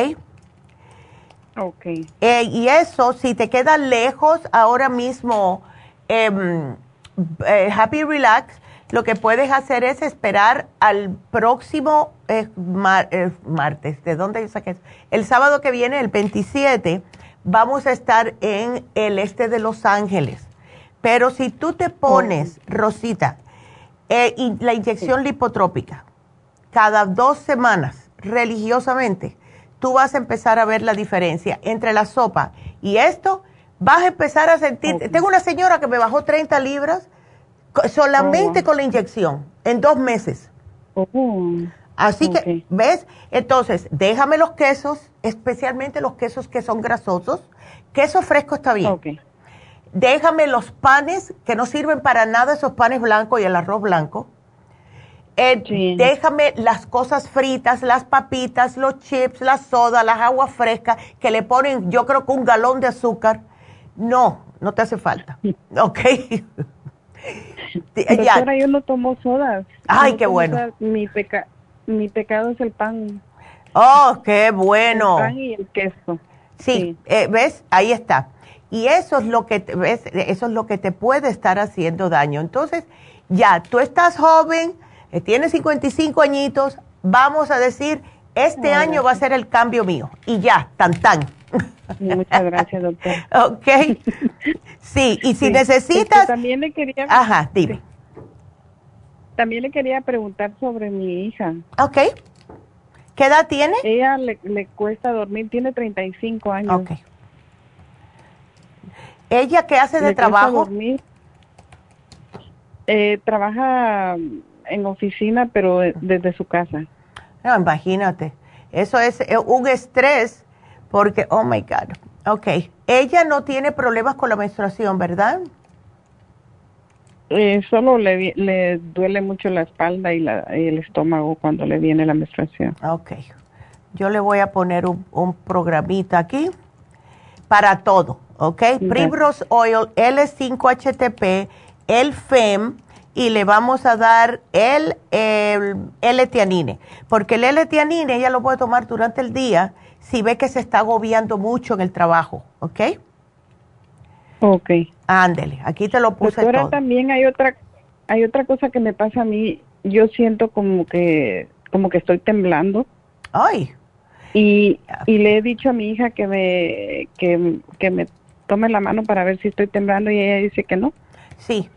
Ok. Eh, y eso, si te queda lejos ahora mismo, em, eh, Happy Relax, lo que puedes hacer es esperar al próximo martes. ¿De dónde saqué? El sábado que viene, el 27 vamos a estar en el este de Los Ángeles. Pero si tú te pones, Rosita, eh, la inyección lipotrópica cada dos semanas, religiosamente, tú vas a empezar a ver la diferencia entre la sopa y esto. Vas a empezar a sentir. Tengo una señora que me bajó 30 libras solamente oh. con la inyección en dos meses. Oh. Así que, ¿ves? Entonces, déjame los quesos, especialmente los quesos que son grasosos. Queso fresco está bien. Déjame los panes que no sirven para nada, esos panes blancos y el arroz blanco. Eh, déjame las cosas fritas, las papitas, los chips, la soda, las aguas frescas que le ponen, yo creo que un galón de azúcar. No, no te hace falta. ¿Ok? Doctora, yo no tomo sodas. Ay, qué bueno. Mi, peca mi pecado es el pan. Oh, qué bueno. El pan y el queso. Sí, eh, ves, ahí está. Y eso es lo que te, ves, eso es lo que te puede estar haciendo daño. Entonces, ya, tú estás joven, eh, tienes 55 añitos, vamos a decir, este año va a ser el cambio mío. Y ya, tan tan. Muchas gracias, doctor. ok. Sí, y si necesitas... también le quería... Ajá, dime. También le quería preguntar sobre mi hija. Ok. ¿Qué edad tiene? Ella le, cuesta dormir, tiene 35 años. Ok. ¿Ella qué hace de trabajo? Dormir. Eh, trabaja en oficina, pero desde su casa. No, imagínate. Eso es eh, un estrés porque, oh my God. Ok. Ella no tiene problemas con la menstruación, ¿verdad? Eh, solo le, le duele mucho la espalda y, la, el estómago cuando le viene la menstruación. Ok. Yo le voy a poner un, un programita aquí para todo, ¿ok? Primrose Oil, L5-HTP, el FEM y le vamos a dar el, el L-Tianine, porque el L-Tianine ella lo puede tomar durante el día si ve que se está agobiando mucho en el trabajo, ¿ok? Ok. Ándele, aquí te lo puse Doctora, también hay otra, hay otra cosa que me pasa a mí. Yo siento como que, como que estoy temblando. Ay. Y, y le he dicho a mi hija que me, que, que me tome la mano para ver si estoy temblando y ella dice que no. Sí.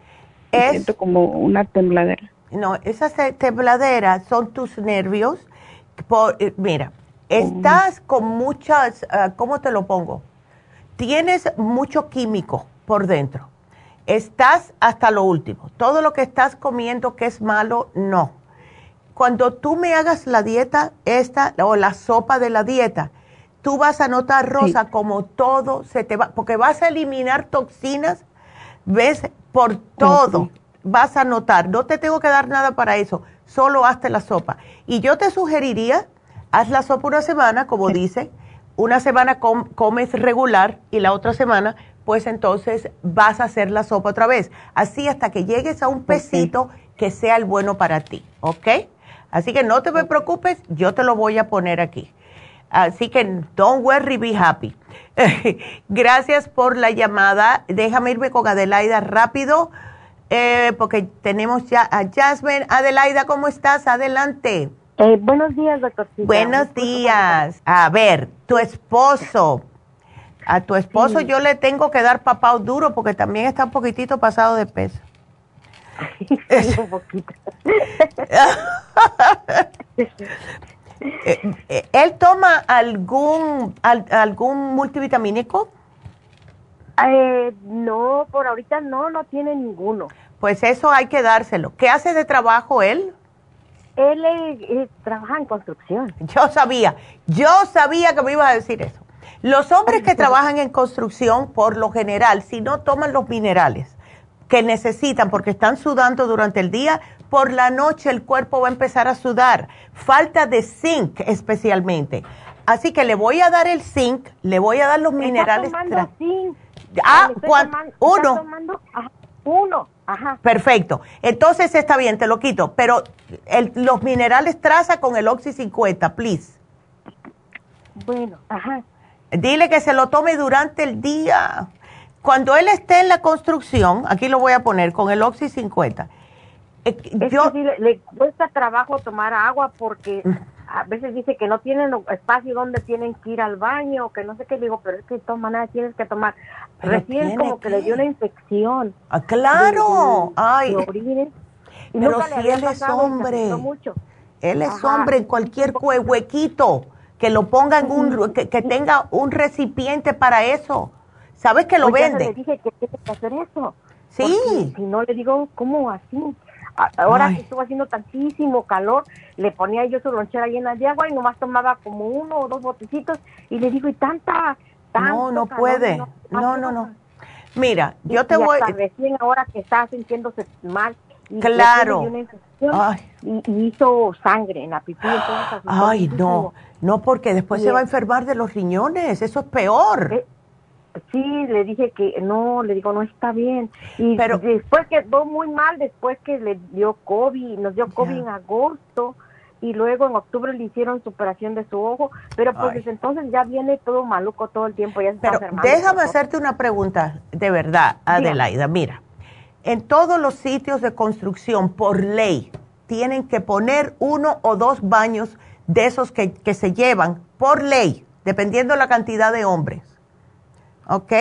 Es, siento como una tembladera. No, esas tembladeras son tus nervios. Por, eh, mira, estás con muchas, ah, ¿cómo te lo pongo? tienes mucho químico por dentro. Estás hasta lo último. Todo lo que estás comiendo que es malo, no. Cuando tú me hagas la dieta esta o la sopa de la dieta, tú vas a notar, Rosa, como todo se te va, porque vas a eliminar toxinas, ves, por todo. Vas a notar, no te tengo que dar nada para eso, solo hazte la sopa. Y yo te sugeriría, haz la sopa una semana, como dice, una semana comes regular y la otra semana, pues entonces vas a hacer la sopa otra vez. Así hasta que llegues a un pesito que sea el bueno para ti, ¿ok? Así que no te me preocupes, yo te lo voy a poner aquí. Así que don't worry, be happy. Gracias por la llamada. Déjame irme con Adelaida rápido, eh, porque tenemos ya a Jasmine. Adelaida, ¿cómo estás? Adelante. Eh, buenos días, doctor. Buenos días. A ver, tu esposo. A tu esposo yo le tengo que dar papá duro porque también está un poquitito pasado de peso. un poquito. Eh, eh, ¿Él toma algún, algún multivitamínico? Eh, no, por ahorita no, no tiene ninguno. Pues eso hay que dárselo. ¿Qué hace de trabajo él? Él trabaja en construcción. Yo sabía, yo sabía que me ibas a decir eso. Los hombres que trabajan en construcción, por lo general, si no toman los minerales que necesitan porque están sudando durante el día, por la noche el cuerpo va a empezar a sudar. Falta de zinc especialmente. Así que le voy a dar el zinc, le voy a dar los minerales. Tomando zinc. Ah, uno. uno. Ajá. Perfecto. Entonces está bien, te lo quito. Pero los minerales traza con el Oxy 50, please. Bueno, ajá. Dile que se lo tome durante el día. Cuando él esté en la construcción, aquí lo voy a poner con el Oxy 50 es yo, que le, cuesta trabajo tomar agua porque a veces dice que no tienen espacio donde tienen que ir al baño, que no sé qué. digo, pero es que toma nada, tienes que tomar. Recién como que... le dio una infección. Ah, claro. Ay. pero si él es hombre. Él es hombre en cualquier huequito. Que lo ponga en un, que, tenga un recipiente para eso. ¿Sabes que lo pues vende? le dije que tiene que hacer eso. Sí. Si no le digo, ¿cómo así? Ahora que estuvo haciendo tantísimo calor, le ponía yo su lonchera llena de agua y nomás tomaba como uno o dos botecitos y le digo, y tanta, No, no puede. No, no, no, Mira, yo te voy... Hasta recién ahora que está sintiéndose mal. Y claro. Y, hizo sangre en la pipí. Ay, no, no, porque después se va a enfermar de los riñones, eso es peor. Eh, Sí, le dije que no, le digo, no está bien. Y Pero, después quedó muy mal, después que le dio COVID, nos dio COVID en agosto y luego en octubre le hicieron su operación de su ojo, pero pues desde entonces ya viene todo maluco todo el tiempo. Ya pero déjame hacerte una pregunta de verdad, Adelaida. Mira, en todos los sitios de construcción, por ley, tienen que poner uno o dos baños de esos que, que se llevan, por ley, dependiendo la cantidad de hombres. ¿ok?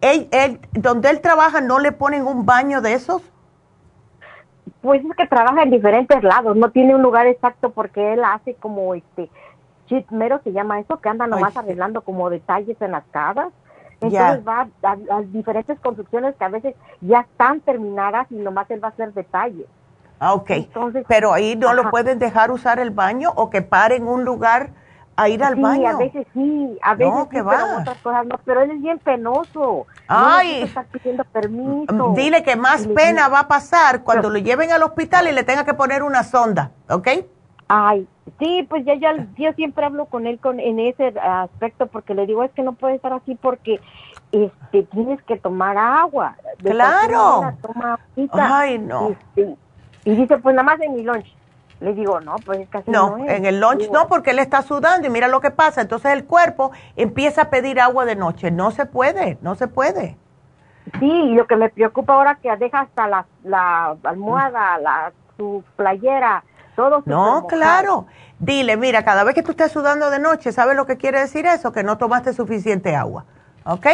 Él, donde él trabaja, ¿no le ponen un baño de esos? Pues es que trabaja en diferentes lados, no tiene un lugar exacto porque él hace como este chitmero se llama eso, que anda nomás arreglando como detalles en las casas. Entonces va a, diferentes construcciones que a veces ya están terminadas y nomás él va a hacer detalles. Ah, ok. Pero ahí no lo pueden dejar usar el baño o que pare en un lugar a ir al baño. Sí, a veces sí, a veces no, que va. otras cosas no, pero él es bien penoso. Ay. No está pidiendo permiso. Mm, dile que más pena va a pasar cuando lo lleven al hospital y le tenga que poner una sonda, ¿ok? Ay, sí, pues ya, ya yo siempre hablo con él con en ese aspecto porque le digo es que no puede estar así porque este tienes que tomar agua. claro. Ay, no. Este, y dice, pues nada más en mi lunch. Le digo, no, pues casi no. No, en el lunch no, porque él está sudando y mira lo que pasa. Entonces el cuerpo empieza a pedir agua de noche. No se puede, no se puede. Sí, y lo que me preocupa ahora que deja hasta la, la almohada, la, su playera, No, claro. Dile, mira, cada vez que tú estés sudando de noche, ¿sabes lo que quiere decir eso? Que no tomaste suficiente agua. ¿Ok?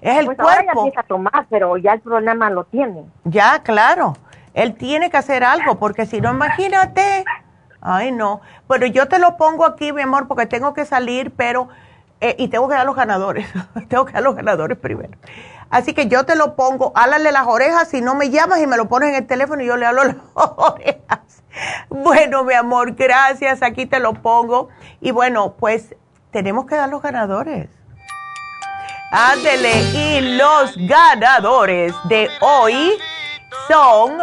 Es el pues cuerpo. Ahora ya a tomar, pero ya el problema lo tiene. Ya, claro. Él tiene que hacer algo, porque si no, imagínate. Ay, no. Pero yo te lo pongo aquí, mi amor, porque tengo que salir, pero. Eh, y tengo que dar los ganadores. tengo que dar los ganadores primero. Así que yo te lo pongo, álale las orejas, si no me llamas y me lo pones en el teléfono y yo le hablo las orejas. Bueno, mi amor, gracias, aquí te lo pongo. Y bueno, pues tenemos que dar los ganadores. Ándele, y los ganadores de hoy son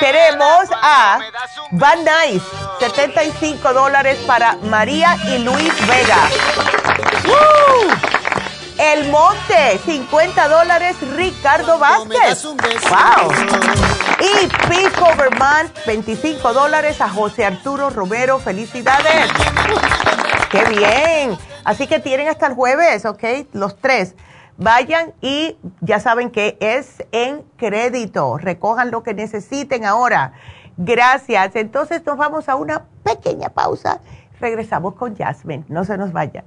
tenemos a Van Nice, 75 dólares para María y Luis Vega. El Monte, 50 dólares, Ricardo Vázquez. Wow. Y Pico Vermont, 25 dólares a José Arturo Romero. Felicidades. Qué bien. Así que tienen hasta el jueves, ¿ok? Los tres. Vayan y ya saben que es en crédito. Recojan lo que necesiten ahora. Gracias. Entonces nos vamos a una pequeña pausa. Regresamos con Jasmine. No se nos vayan.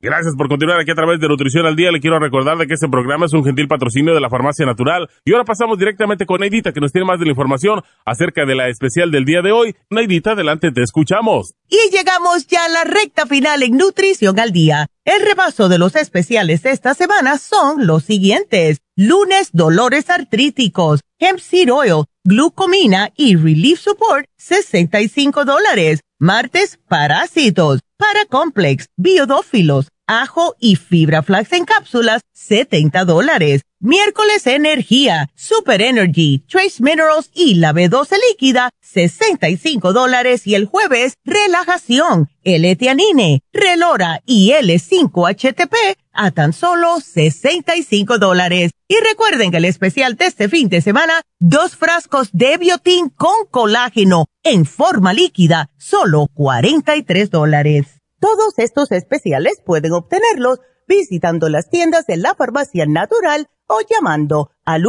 Gracias por continuar aquí a través de Nutrición al Día. Le quiero recordar de que este programa es un gentil patrocinio de la Farmacia Natural. Y ahora pasamos directamente con Neidita, que nos tiene más de la información acerca de la especial del día de hoy. Neidita, adelante, te escuchamos. Y llegamos ya a la recta final en Nutrición al Día. El repaso de los especiales esta semana son los siguientes. Lunes, dolores artríticos, hemp seed oil, glucomina y relief support, 65 dólares. Martes, parásitos Paracomplex, biodófilos, ajo y fibra flax en cápsulas, 70 dólares. Miércoles Energía, Super Energy, Trace Minerals y la B12 líquida, 65 dólares. Y el jueves, Relajación, L-Etianine, Relora y L5-HTP a tan solo 65 dólares. Y recuerden que el especial de este fin de semana, dos frascos de biotín con colágeno en forma líquida, solo 43 dólares. Todos estos especiales pueden obtenerlos visitando las tiendas de la farmacia natural o llamando al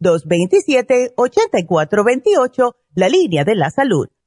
1-800-227-8428, la línea de la salud.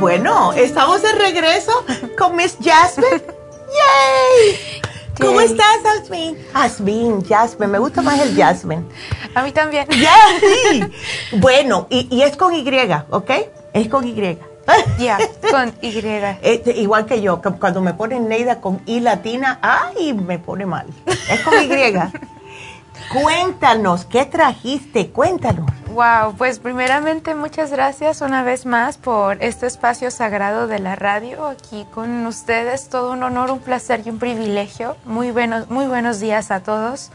Bueno, estamos de regreso con Miss Jasmine. ¡Yay! ¿Cómo estás, Jasmine? Jasmine, Jasmine. Me gusta más el Jasmine. A mí también. Yeah, Bueno, y, es con Y, ¿ok? Es con Y. Ya, con Y. Este, igual que yo, cuando me ponen Neida con I latina, ¡ay! Me pone mal. Es con Y. Cuéntanos, ¿qué trajiste? Cuéntanos. Wow, pues primeramente muchas gracias una vez más por este espacio sagrado de la radio aquí con ustedes. Todo un honor, un placer y un privilegio. Muy buenos, muy buenos días a todos.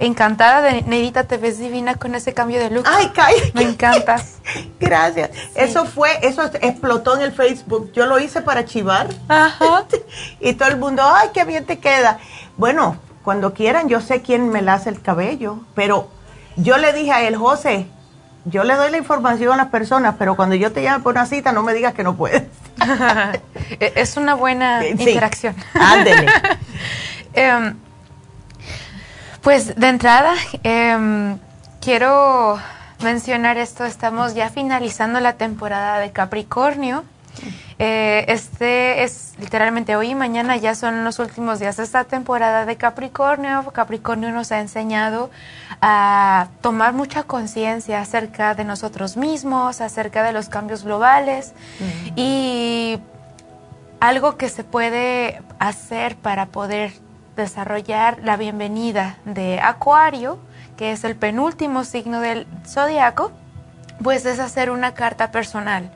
Encantada de Neidita, te ves divina con ese cambio de look. Ay, Kai. Me encantas. Gracias. Eso fue, eso explotó en el Facebook. Yo lo hice para chivar. Ajá. y todo el mundo, ay, qué bien te queda. Bueno, cuando quieran, yo sé quién me hace el cabello, pero yo le dije a él, José, yo le doy la información a las personas, pero cuando yo te llame por una cita, no me digas que no puedes. E-, es una buena interacción. Ándele. Em, pues de entrada, em, quiero mencionar esto, estamos ya finalizando la temporada de Capricornio. Eh, este es literalmente hoy y mañana ya son los últimos días de esta temporada de Capricornio. Capricornio nos ha enseñado a tomar mucha conciencia acerca de nosotros mismos, acerca de los cambios globales y algo que se puede hacer para poder desarrollar la bienvenida de Acuario, que es el penúltimo signo del zodiaco, pues es hacer una carta personal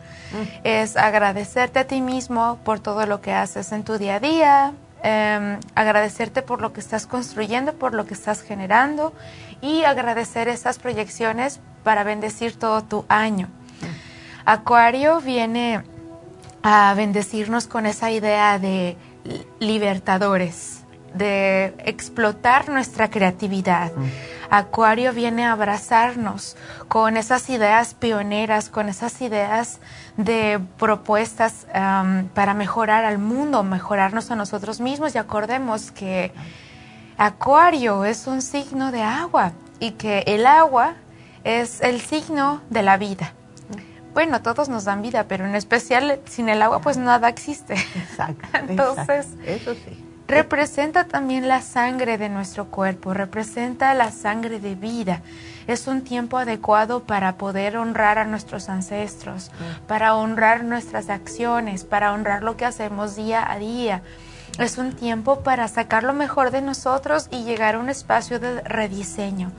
es agradecerte a ti mismo por todo lo que haces en tu día a día, em, agradecerte por lo que estás construyendo, por lo que estás generando y agradecer esas proyecciones para bendecir todo tu año. Acuario viene a bendecirnos con esa idea de libertadores, de explotar nuestra creatividad. Acuario viene a abrazarnos con esas ideas pioneras, con esas ideas de propuestas para mejorar al mundo, mejorarnos a nosotros mismos y acordemos que Acuario es un signo de agua y que el agua es el signo de la vida. Bueno, todos nos dan vida, pero en especial sin el agua pues nada existe. Exacto. Entonces, eso sí representa también la sangre de nuestro cuerpo, representa la sangre de vida. Es un tiempo adecuado para poder honrar a nuestros ancestros, para honrar nuestras acciones, para honrar lo que hacemos día a día. Es un tiempo para sacar lo mejor de nosotros y llegar a un espacio de rediseño.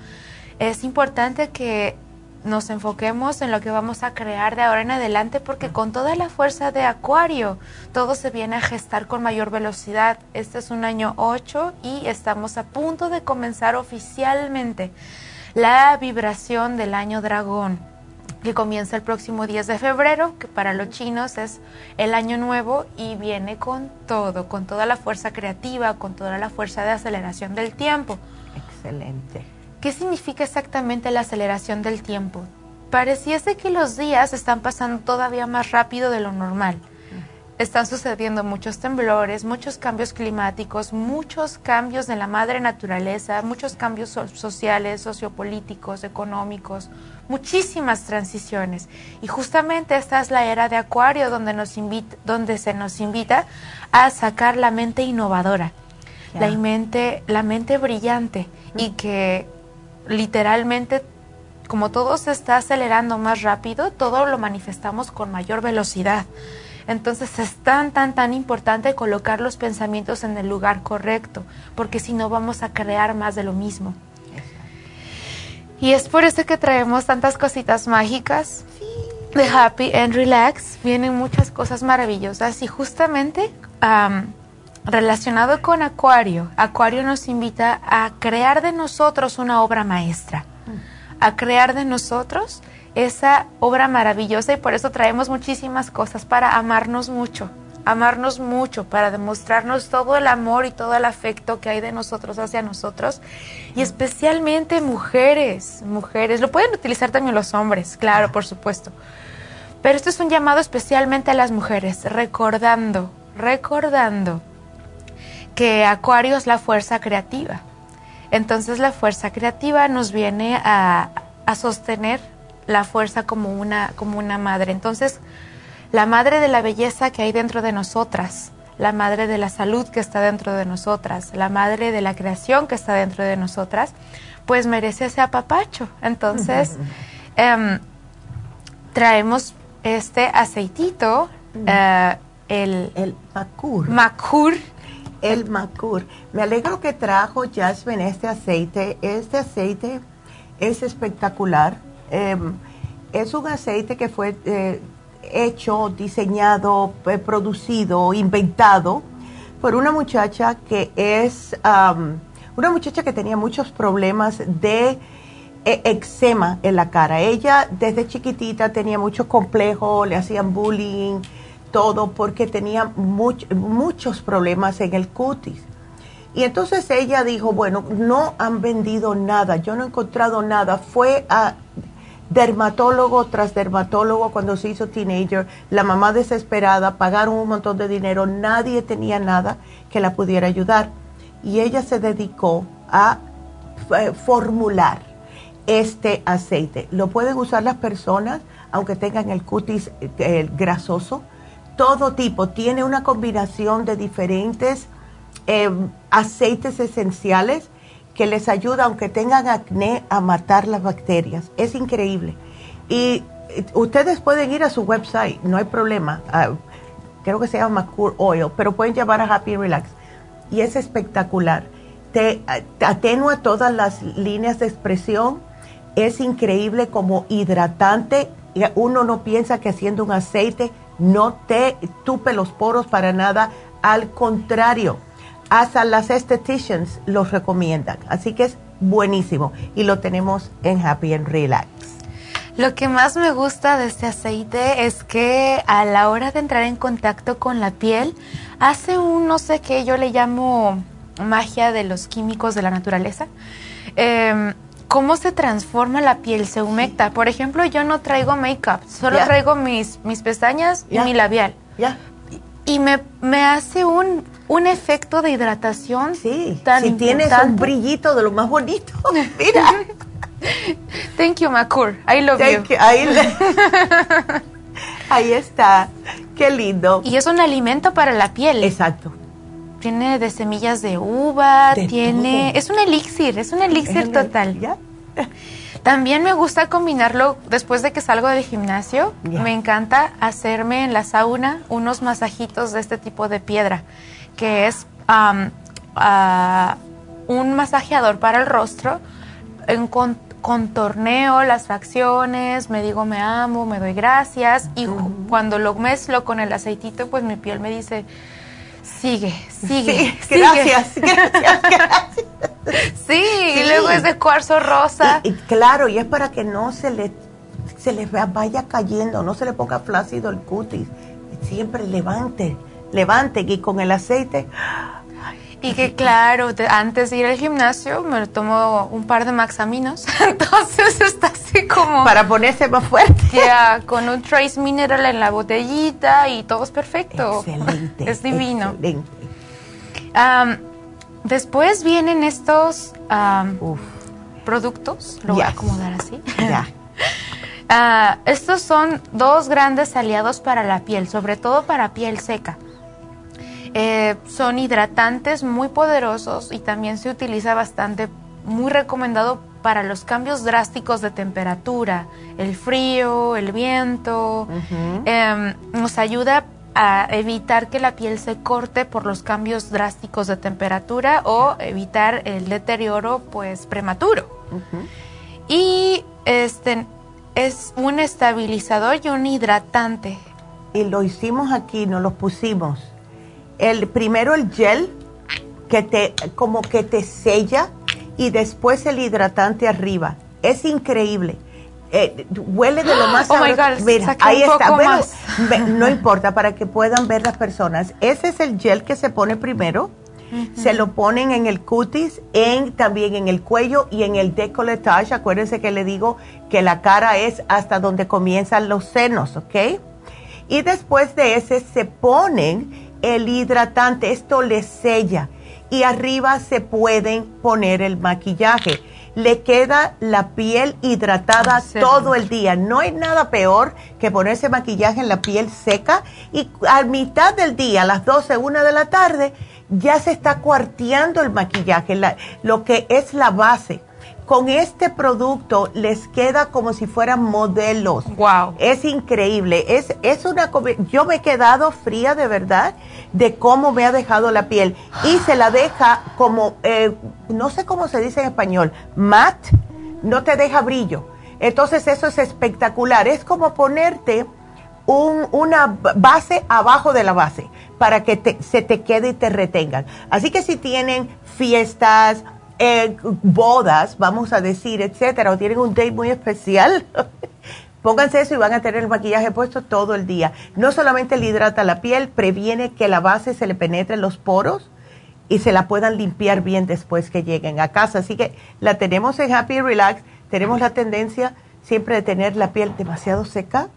Es importante que nos enfoquemos en lo que vamos a crear de ahora en adelante porque con toda la fuerza de Acuario todo se viene a gestar con mayor velocidad. Este es un año 8 y estamos a punto de comenzar oficialmente la vibración del año dragón que comienza el próximo 10 de febrero, que para los chinos es el año nuevo y viene con todo, con toda la fuerza creativa, con toda la fuerza de aceleración del tiempo. Excelente. ¿Qué significa exactamente la aceleración del tiempo? Pareciese que los días están pasando todavía más rápido de lo normal. Están sucediendo muchos temblores, muchos cambios climáticos, muchos cambios de la madre naturaleza, muchos cambios sociales, sociopolíticos, económicos, muchísimas transiciones. Y justamente esta es la era de Acuario donde, nos invita, donde se nos invita a sacar la mente innovadora, la mente, la mente brillante y que literalmente, como todo se está acelerando más rápido, todo lo manifestamos con mayor velocidad. Entonces es tan, tan, tan importante colocar los pensamientos en el lugar correcto, porque si no vamos a crear más de lo mismo. Y es por eso que traemos tantas cositas mágicas de Happy and Relax. Vienen muchas cosas maravillosas y justamente relacionado con Acuario, Acuario nos invita a crear de nosotros una obra maestra, a crear de nosotros esa obra maravillosa y por eso traemos muchísimas cosas para amarnos mucho, amarnos mucho, para demostrarnos todo el amor y todo el afecto que hay de nosotros hacia nosotros. Y especialmente mujeres, mujeres, lo pueden utilizar también los hombres, claro, por supuesto. Pero esto es un llamado especialmente a las mujeres, recordando, recordando que Acuario es la fuerza creativa. Entonces la fuerza creativa nos viene a, sostener la fuerza como una, como una madre. Entonces, la madre de la belleza que hay dentro de nosotras, la madre de la salud que está dentro de nosotras, la madre de la creación que está dentro de nosotras, pues merece ese apapacho. Entonces, em, traemos este aceitito, eh, el, el macur. Macur el Macur. Me alegro que trajo Jasmine este aceite. Este aceite es espectacular. Em, es un aceite que fue eh, hecho, diseñado, eh, producido, inventado por una muchacha que es una muchacha que tenía muchos problemas de eh, eczema en la cara. Ella desde chiquitita tenía muchos complejos, le hacían bullying todo porque tenía muchos problemas en el cutis. Y entonces ella dijo, bueno, no han vendido nada, yo no he encontrado nada. Fue a dermatólogo tras dermatólogo cuando se hizo teenager, la mamá desesperada, pagaron un montón de dinero, nadie tenía nada que la pudiera ayudar. Y ella se dedicó a eh, formular este aceite. Lo pueden usar las personas aunque tengan el cutis eh, grasoso todo tipo, tiene una combinación de diferentes em, aceites esenciales que les ayuda, aunque tengan acné, a matar las bacterias. Es increíble. Y eh, ustedes pueden ir a su website, no hay problema. Ah, creo que se llama Cure Oil, pero pueden llamar a Happy Relax. Y es espectacular. Te, te atenúa todas las líneas de expresión. Es increíble como hidratante. Uno no piensa que haciendo un aceite no te tupe los poros para nada, al contrario, hasta las estheticians los recomiendan. Así que es buenísimo y lo tenemos en Happy and Relax. Lo que más me gusta de este aceite es que a la hora de entrar en contacto con la piel, hace un no sé qué, yo le llamo magia de los químicos de la naturaleza. Em, ¿Cómo se transforma la piel? Se humecta. Por ejemplo, yo no traigo make-up, solo traigo mis, mis pestañas y mi labial. Ya. Y me, me hace un, un efecto de hidratación sí. tan si tienes un brillito de lo más bonito. Mira. Thank you, Macur. I love you. Ahí, está. Qué lindo. Y es un alimento para la piel. Exacto. Tiene de semillas de uva, tiene... Es un elixir, es un elixir total. ¿Ya? También me gusta combinarlo después de que salgo del gimnasio. Me encanta hacerme en la sauna unos masajitos de este tipo de piedra, que es ah, un masajeador para el rostro. En contorneo las facciones, me digo me amo, me doy gracias y cuando lo mezclo con el aceitito, pues mi piel me dice, sigue, sigue, sigue. Gracias, gracias, gracias. Sí, y luego es de cuarzo rosa. Y, claro, y es para que no se le, se le vaya cayendo, no se le ponga flácido el cutis. Siempre levante, levante y con el aceite y que claro, antes de ir al gimnasio me tomo un par de maxaminos, entonces está así como... Para ponerse más fuerte. Ya, con un trace mineral en la botellita y todo es perfecto. Excelente. Es divino. después vienen estos productos, lo voy a acomodar así. Ya. Ah, estos son dos grandes aliados para la piel, sobre todo para piel seca. Eh, son hidratantes muy poderosos y también se utiliza bastante, muy recomendado para los cambios drásticos de temperatura, el frío, el viento. Em, nos ayuda a evitar que la piel se corte por los cambios drásticos de temperatura o evitar el deterioro pues prematuro. Y este es un estabilizador y un hidratante. Y lo hicimos aquí, nos lo pusimos el primero el gel que te como que te sella y después el hidratante arriba. Es increíble. Eh, huele de lo más oh my God, Mira, ahí está. Bueno, no importa para que puedan ver las personas. Ese es el gel que se pone primero. Se lo ponen en el cutis, en, también en el cuello y en el decolletage. Acuérdense que le digo que la cara es hasta donde comienzan los senos, ¿ok? Y después de ese se ponen el hidratante, esto le sella y arriba se pueden poner el maquillaje. Le queda la piel hidratada ah, todo el día. No hay nada peor que ponerse maquillaje en la piel seca y a mitad del día, a las 12, 1 de la tarde, ya se está cuarteando el maquillaje, lo que es la base con este producto les queda como si fueran modelos. Wow. Es increíble. Es, es una yo me he quedado fría de verdad de cómo me ha dejado la piel. Y se la deja como, eh, no sé cómo se dice en español, matte, no te deja brillo. Entonces eso es espectacular. Es como ponerte un, una base abajo de la base para que se te quede y te retengan. Así que si tienen fiestas, eh, bodas, vamos a decir, etcétera, o tienen un date muy especial, pónganse eso y van a tener el maquillaje puesto todo el día. No solamente le hidrata la piel, previene que la base se le penetre en los poros y se la puedan limpiar bien después que lleguen a casa. Así que la tenemos en Happy Relax. Tenemos la tendencia siempre de tener la piel demasiado seca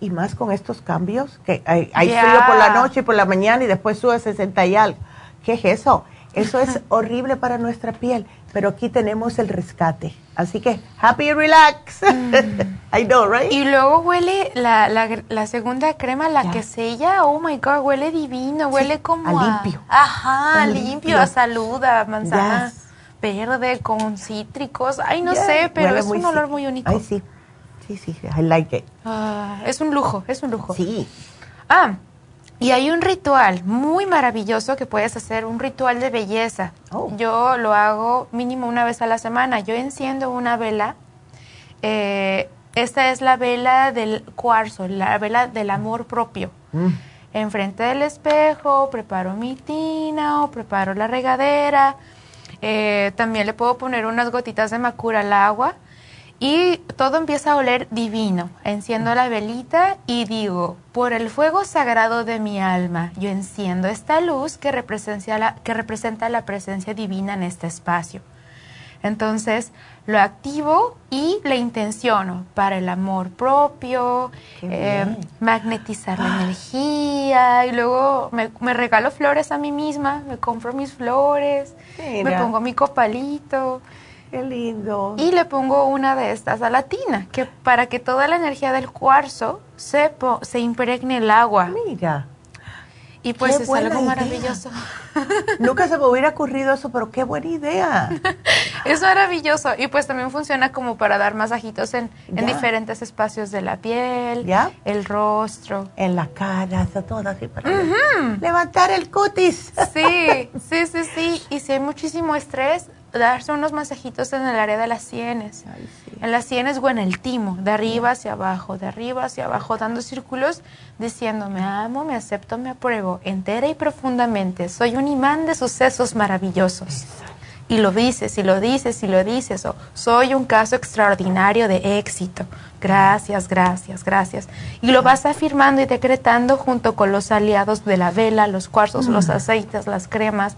y más con estos cambios, que hay, frío por la noche y por la mañana y después sube 60 y algo. ¿Qué es eso? Eso es horrible para nuestra piel, pero aquí tenemos el rescate. Así que, happy relax. Mm. I know, right? Y luego huele la, la, segunda crema, la que sella, oh my God, huele divino, huele como a limpio. ajá, limpio, a salud, a manzana verde con cítricos. Ay, no sé, pero es un olor muy único. Ay, sí. Sí, sí, I like it. Ah, es un lujo, es un lujo. Sí. Ah, y hay un ritual muy maravilloso que puedes hacer, un ritual de belleza. Oh. Yo lo hago mínimo una vez a la semana. Yo enciendo una vela. Eh, esta es la vela del cuarzo, la vela del amor propio. Mm. enfrente del espejo, preparo mi tina o preparo la regadera. Eh, también le puedo poner unas gotitas de macura al agua y todo empieza a oler divino. Enciendo la velita y digo, por el fuego sagrado de mi alma, yo enciendo esta luz que representa la, que representa la presencia divina en este espacio. Entonces lo activo y le intenciono para el amor propio, eh, magnetizar la ah. energía y luego me, regalo flores a mí misma, me compro mis flores, me pongo mi copalito. Qué lindo. Y le pongo una de estas a la tina, que para que toda la energía del cuarzo se, se impregne el agua. Mira. Y pues es algo maravilloso. Nunca se me hubiera ocurrido eso, pero qué buena idea. es maravilloso. Y pues también funciona como para dar masajitos en, en diferentes espacios de la piel, ¿Ya? el rostro. En la cara, todo así para levantar el cutis. sí, sí, sí, sí. Y si hay muchísimo estrés, darse unos masajitos en el área de las sienes. En las sienes o en el timo, de arriba hacia abajo, de arriba hacia abajo, dando círculos diciendo me amo, me acepto, me apruebo, entera y profundamente. Soy un imán de sucesos maravillosos. Y lo dices, y lo dices, y lo dices. O soy un caso extraordinario de éxito. Gracias, gracias, gracias. Y lo vas afirmando y decretando junto con los aliados de la vela, los cuarzos, los mm. aceites, las cremas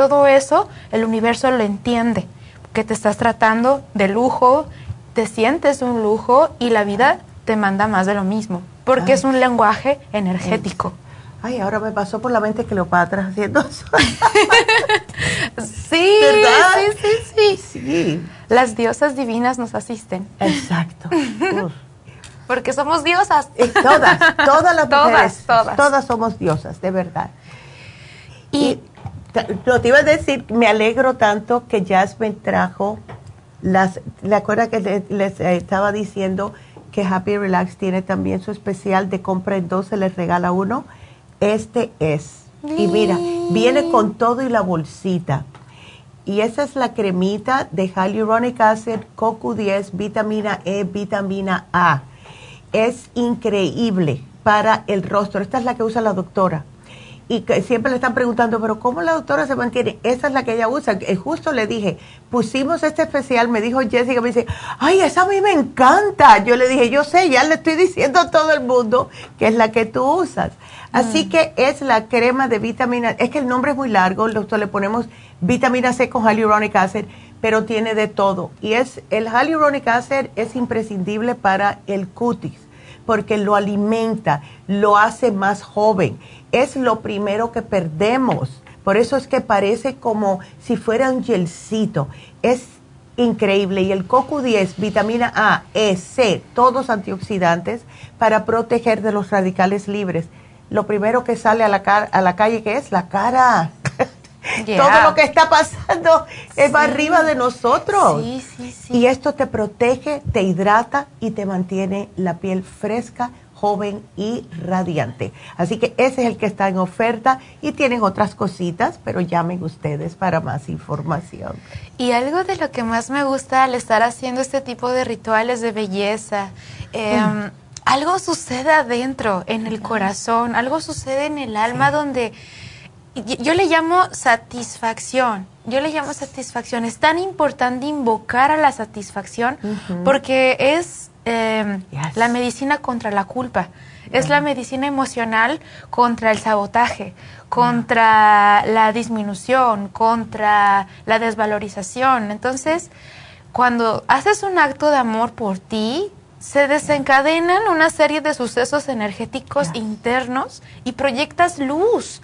todo eso el universo lo entiende, que te estás tratando de lujo, te sientes un lujo y la vida te manda más de lo mismo, porque es un lenguaje energético. Ay, ahora me pasó por la mente Cleopatra haciendo eso. sí, sí, sí, sí, sí. Las diosas divinas nos asisten. Exacto. Porque somos diosas. todas, todas las mujeres. Todas, todas. somos diosas, de verdad. y lo te iba a decir, me alegro tanto que Jasmine trajo las, ¿le acuerdas que les, eh, estaba diciendo que Happy Relax tiene también su especial de compra en dos, se les regala uno? Este es. Y mira, viene con todo y la bolsita. Y esa es la cremita de hyaluronic acid, CoQ10, vitamina E, vitamina A. Es increíble para el rostro. Esta es la que usa la doctora y que siempre le están preguntando, pero ¿cómo la doctora se mantiene? Esa es la que ella usa. Eh, justo le dije, pusimos este especial, me dijo Jessica, me dice, ay, esa a mí me encanta. Yo le dije, yo sé, ya le estoy diciendo a todo el mundo que es la que tú usas. Así mm. que es la crema de vitamina, es que el nombre es muy largo, doctor, le ponemos vitamina C con hyaluronic acid, pero tiene de todo. Y es el hyaluronic acid es imprescindible para el cutis porque lo alimenta, lo hace más joven. Es lo primero que perdemos. Por eso es que parece como si fuera un gelcito. Es increíble. Y el CoQ10, vitamina A, E, C, todos antioxidantes para proteger de los radicales libres. Lo primero que sale a la, a la calle, que es la cara. Todo lo que está pasando es arriba de nosotros. y esto te protege, te hidrata y te mantiene la piel fresca, joven y radiante. Así que ese es el que está en oferta y tienen otras cositas, pero llamen ustedes para más información. Y algo de lo que más me gusta al estar haciendo este tipo de rituales de belleza, em, algo sucede adentro, en el corazón, algo sucede en el alma donde yo le llamo satisfacción. Yo le llamo satisfacción. Es tan importante invocar a la satisfacción porque es em, la medicina contra la culpa. Es la medicina emocional contra el sabotaje, contra la disminución, contra la desvalorización. Entonces, cuando haces un acto de amor por ti, se desencadenan una serie de sucesos energéticos internos y proyectas luz.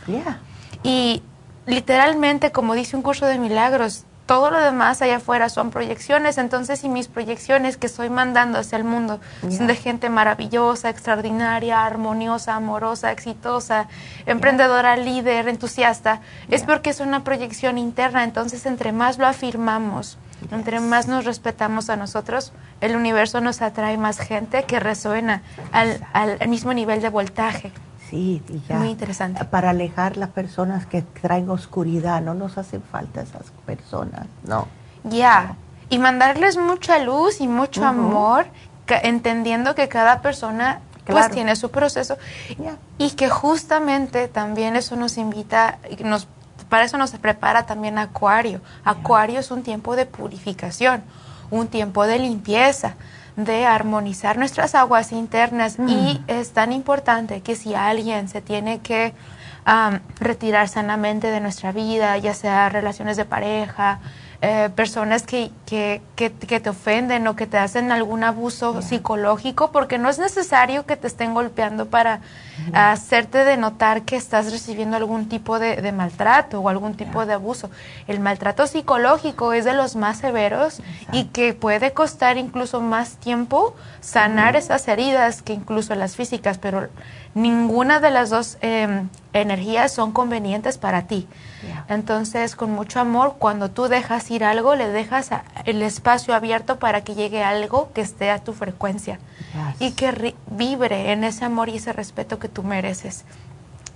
Y literalmente, como dice un curso de milagros, todo lo demás allá afuera son proyecciones, entonces y mis proyecciones que estoy mandando hacia el mundo son de gente maravillosa, extraordinaria, armoniosa, amorosa, exitosa, emprendedora, líder, entusiasta, es porque es una proyección interna, entonces entre más lo afirmamos, entre más nos respetamos a nosotros, el universo nos atrae más gente que resuena al, al mismo nivel de voltaje. Sí, y ya. Muy interesante. Para alejar las personas que traen oscuridad, no nos hacen falta esas personas, no. Ya. Y mandarles mucha luz y mucho amor, entendiendo que cada persona pues tiene su proceso. Y que justamente también eso nos invita, nos, para eso nos prepara también Acuario. Acuario es un tiempo de purificación, un tiempo de limpieza de armonizar nuestras aguas internas y es tan importante que si alguien se tiene que retirar sanamente de nuestra vida, ya sea relaciones de pareja, eh, personas que, que, que, te ofenden o que te hacen algún abuso psicológico, porque no es necesario que te estén golpeando para hacerte de notar que estás recibiendo algún tipo de, maltrato o algún tipo de abuso. El maltrato psicológico es de los más severos y que puede costar incluso más tiempo sanar esas heridas que incluso las físicas, pero ninguna de las dos em, energías son convenientes para ti. Entonces, con mucho amor, cuando tú dejas ir algo, le dejas el espacio abierto para que llegue algo que esté a tu frecuencia y que vibre en ese amor y ese respeto que tú mereces.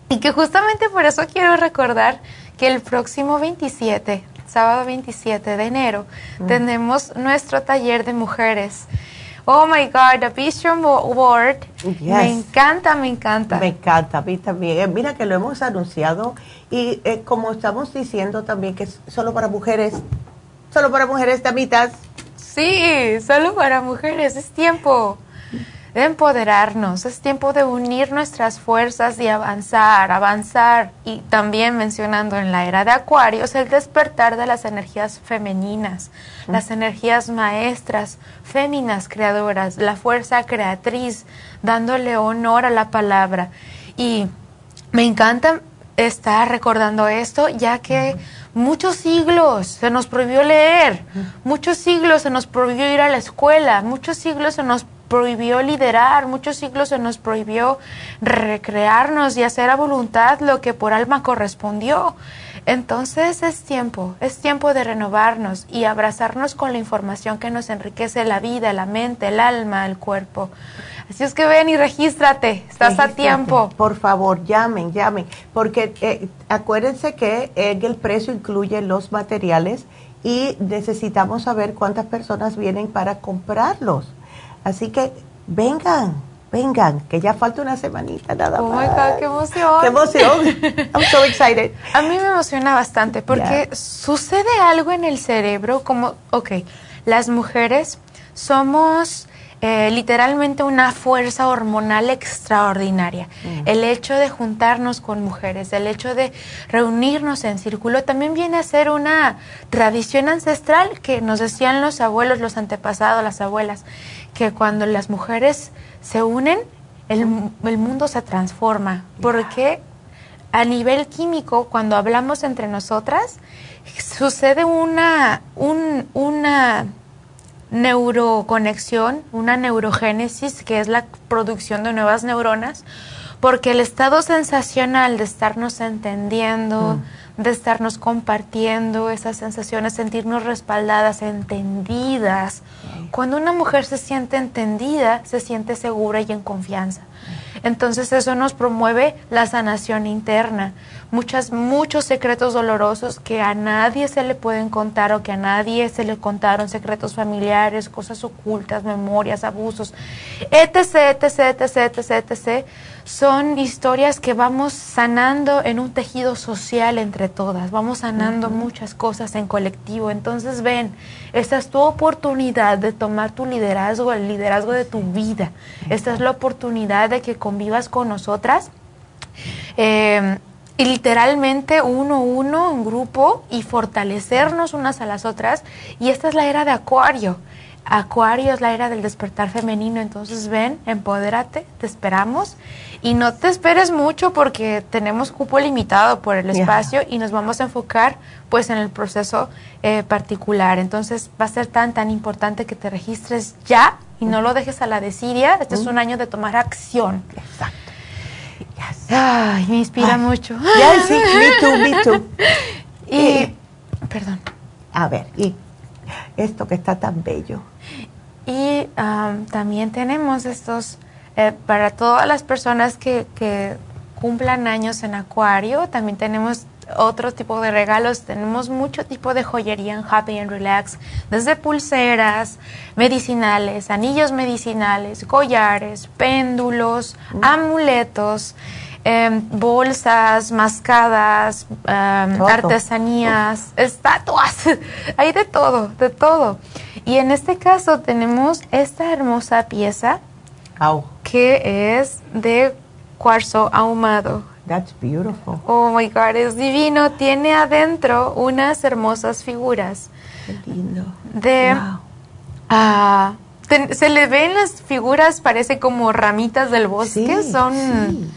Y que justamente por eso quiero recordar que el próximo 27, sábado 27 de enero, mm. tenemos nuestro taller de mujeres Oh my God, the Vision Board. Me encanta, me encanta. Me encanta, a mí también. Eh, mira que lo hemos anunciado y eh, como estamos diciendo también que es solo para mujeres, solo para mujeres, mitad. Sí, solo para mujeres, es tiempo de empoderarnos, es tiempo de unir nuestras fuerzas y avanzar, avanzar. Y también mencionando en la era de Acuarios el despertar de las energías femeninas, las energías maestras, féminas creadoras, la fuerza creatriz, dándole honor a la palabra. Y me encanta estar recordando esto, ya que muchos siglos se nos prohibió leer, muchos siglos se nos prohibió ir a la escuela, muchos siglos se nos prohibió liderar, muchos siglos se nos prohibió recrearnos y hacer a voluntad lo que por alma correspondió. Entonces es tiempo, es tiempo de renovarnos y abrazarnos con la información que nos enriquece la vida, la mente, el alma, el cuerpo. Así es que ven y regístrate, estás a tiempo. Por favor, llamen, llamen, porque eh, acuérdense que el precio incluye los materiales y necesitamos saber cuántas personas vienen para comprarlos. Así que vengan, vengan, que ya falta una semanita nada más. Oh my God, qué emoción. Qué emoción. I'm so excited. A mí me emociona bastante porque sucede algo en el cerebro como, ok, las mujeres somos eh, literalmente una fuerza hormonal extraordinaria. Mm. El hecho de juntarnos con mujeres, el hecho de reunirnos en círculo, también viene a ser una tradición ancestral que nos decían los abuelos, los antepasados, las abuelas que cuando las mujeres se unen, el, mundo se transforma. Porque a nivel químico, cuando hablamos entre nosotras, sucede una, una neuroconexión, una neurogénesis, que es la producción de nuevas neuronas, porque el estado sensacional de estarnos entendiendo, mm de estarnos compartiendo esas sensaciones, sentirnos respaldadas, entendidas. Cuando una mujer se siente entendida, se siente segura y en confianza. Entonces eso nos promueve la sanación interna. Muchas, muchos secretos dolorosos que a nadie se le pueden contar o que a nadie se le contaron, secretos familiares, cosas ocultas, memorias, abusos, etc., etc., etc., etc., etc., son historias que vamos sanando en un tejido social entre todas, vamos sanando muchas cosas en colectivo. Entonces ven, esta es tu oportunidad de tomar tu liderazgo, el liderazgo de tu vida. Esta es la oportunidad de que convivas con nosotras. Eh, y literalmente uno uno, un grupo y fortalecernos unas a las otras. Y esta es la era de Acuario. Acuario es la era del despertar femenino, entonces ven, empodérate, te esperamos y no te esperes mucho porque tenemos cupo limitado por el espacio y nos vamos a enfocar pues en el proceso eh, particular. Entonces va a ser tan, tan importante que te registres ya y no lo dejes a la desidia. Este es un año de tomar acción. Exacto. Ay, me inspira mucho. Ya, sí, me too, me too. Y, perdón. A ver, y esto que está tan bello. Y también tenemos estos eh, para todas las personas que, que, cumplan años en Acuario, también tenemos otro tipo de regalos. Tenemos mucho tipo de joyería en Happy and Relax, desde pulseras, medicinales, anillos medicinales, collares, péndulos, mm. amuletos. Em, bolsas, mascadas, em, artesanías, estatuas, hay de todo, de todo. Y en este caso tenemos esta hermosa pieza que es de cuarzo ahumado. That's beautiful. Oh my God, es divino. Tiene adentro unas hermosas figuras. Qué lindo. De. Ah, se le ven las figuras, parece como ramitas del bosque. Son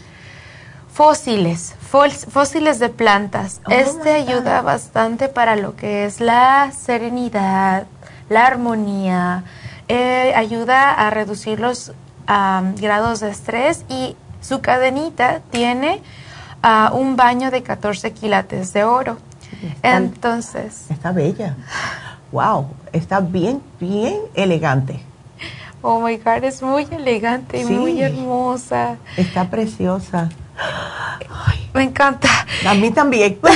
fósiles, fósiles de plantas. Oh este ayuda bastante para lo que es la serenidad, la armonía. Eh, ayuda a reducir los grados de estrés y su cadenita tiene uh, un baño de 14 quilates de oro. Entonces. Está bella. Wow, está bien, bien elegante. Oh my God, es muy elegante y muy hermosa. Está preciosa. me encanta. A mí también.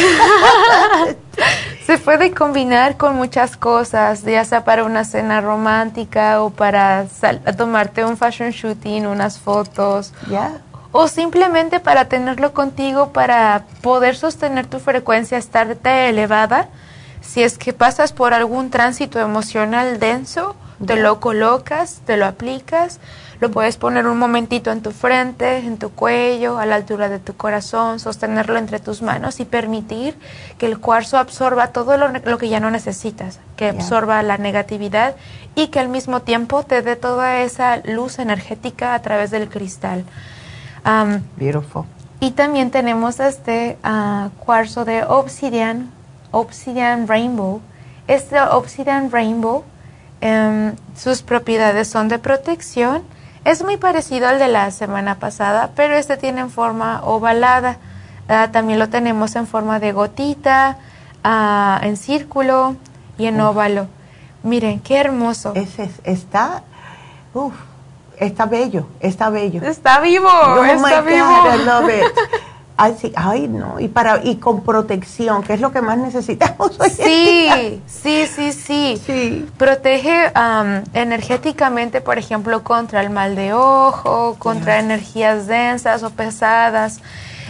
Se puede combinar con muchas cosas, ya sea para una cena romántica o para tomarte un fashion shooting, unas fotos. Ya o simplemente para tenerlo contigo para poder sostener tu frecuencia, estarte elevada. Si es que pasas por algún tránsito emocional denso, te lo colocas, te lo aplicas, lo puedes poner un momentito en tu frente, en tu cuello, a la altura de tu corazón, sostenerlo entre tus manos y permitir que el cuarzo absorba todo lo, que ya no necesitas, que absorba la negatividad y que al mismo tiempo te dé toda esa luz energética a través del cristal. Um, Beautiful. Y también tenemos este uh, cuarzo de Obsidian, Obsidian Rainbow. Este Obsidian Rainbow, um, sus propiedades son de protección. Es muy parecido al de la semana pasada, pero este tiene en forma ovalada. Uh, también lo tenemos en forma de gotita, uh, en círculo y en óvalo. Miren, qué hermoso. Ese está, uf, Está bello, está bello. Está vivo, oh está vivo. I love it. Ay, sí, ay, no, y para y con protección, que es lo que más necesitamos hoy Sí, sí, sí, sí, sí. Protege energéticamente, por ejemplo, contra el mal de ojo, contra energías densas o pesadas,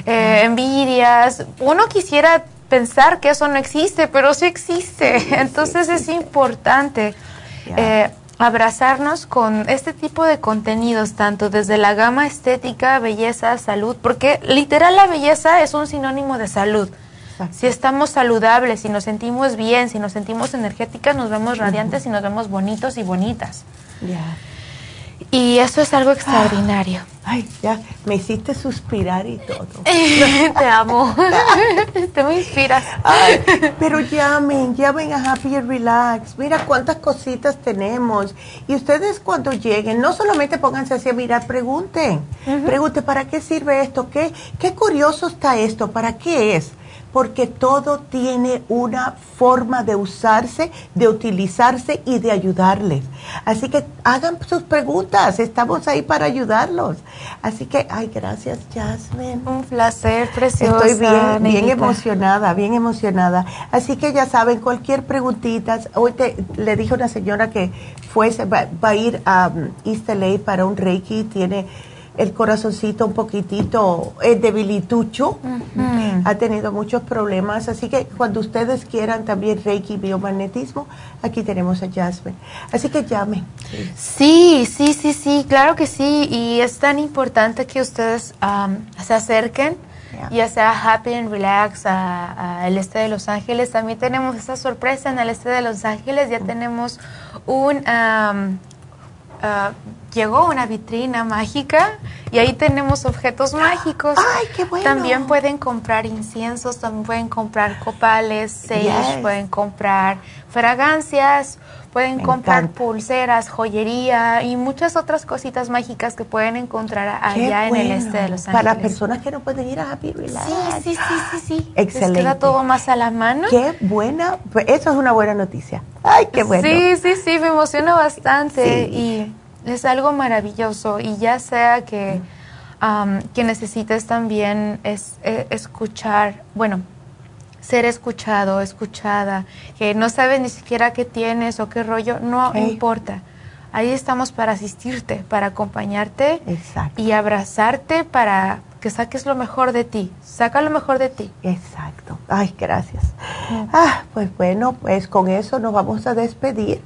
eh, envidias. Uno quisiera pensar que eso no existe, pero sí existe. Entonces es importante. Eh, abrazarnos con este tipo de contenidos, tanto desde la gama estética, belleza, salud, porque literal la belleza es un sinónimo de salud. Si estamos saludables, si nos sentimos bien, si nos sentimos energéticas, nos vemos radiantes y nos vemos bonitos y bonitas. Y eso es algo extraordinario. Ay, ya, me hiciste suspirar y todo. Te amo. Te me inspiras. Ay, pero llamen, llamen a Happy and Relax. Mira cuántas cositas tenemos. Y ustedes cuando lleguen, no solamente pónganse así a mirar, pregunten. Pregunten, ¿para qué sirve esto? ¿Qué, ¿Qué curioso está esto? ¿Para qué es? Porque todo tiene una forma de usarse, de utilizarse y de ayudarles. Así que hagan sus preguntas, estamos ahí para ayudarlos. Así que, ay, gracias, Jasmine. Un placer, preciosa. Estoy bien, bien emocionada, bien emocionada. Así que ya saben, cualquier preguntita, hoy te, le dije a una señora que fuese, va, a ir a um, East LA para un Reiki, tiene el corazoncito un poquitito eh, debilitucho, ha tenido muchos problemas, así que cuando ustedes quieran también Reiki biomagnetismo, aquí tenemos a Jasmine. Así que llamen. Sí, sí, sí, sí, claro que sí, y es tan importante que ustedes se acerquen. Ya sea Happy and Relax al este de Los Ángeles. También tenemos esa sorpresa en el este de Los Ángeles. Ya tenemos un Ah, llegó una vitrina mágica y ahí tenemos objetos mágicos. ¡Ay, qué bueno! También pueden comprar inciensos, también pueden comprar copales, sage, pueden comprar fragancias, pueden comprar pulseras, joyería y muchas otras cositas mágicas que pueden encontrar allá en el este de Los Ángeles. Para personas que no pueden ir a Happy Relax. Sí, sí, sí, sí, sí. Excelente. queda todo más a la mano. Qué buena, pues eso es una buena noticia. Ay, qué bueno. Sí, sí, sí, me emociona bastante y es algo maravilloso y ya sea que, que necesites también es, e, escuchar, bueno, ser escuchado, escuchada, que no sabes ni siquiera qué tienes o qué rollo, no importa. Ahí estamos para asistirte, para acompañarte y abrazarte para que saques lo mejor de ti. Saca lo mejor de ti. Exacto. Ay, gracias. Ah, pues bueno, pues con eso nos vamos a despedir.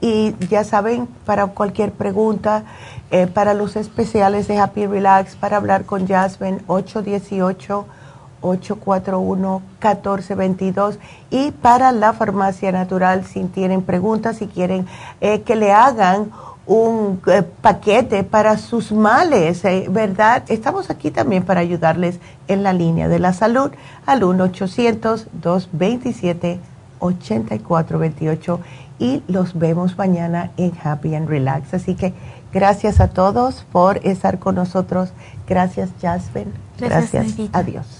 Y ya saben, para cualquier pregunta, eh, para los especiales de Happy Relax, para hablar con Jasmine, 818-841-1422. Y para la farmacia natural, si tienen preguntas, si quieren eh, que le hagan un eh, paquete para sus males, ¿verdad? Estamos aquí también para ayudarles en la línea de la salud al 1-800-227-8428 y los vemos mañana en Happy and Relax. Así que gracias a todos por estar con nosotros. Gracias, Jasmine. Gracias. gracias. Adiós.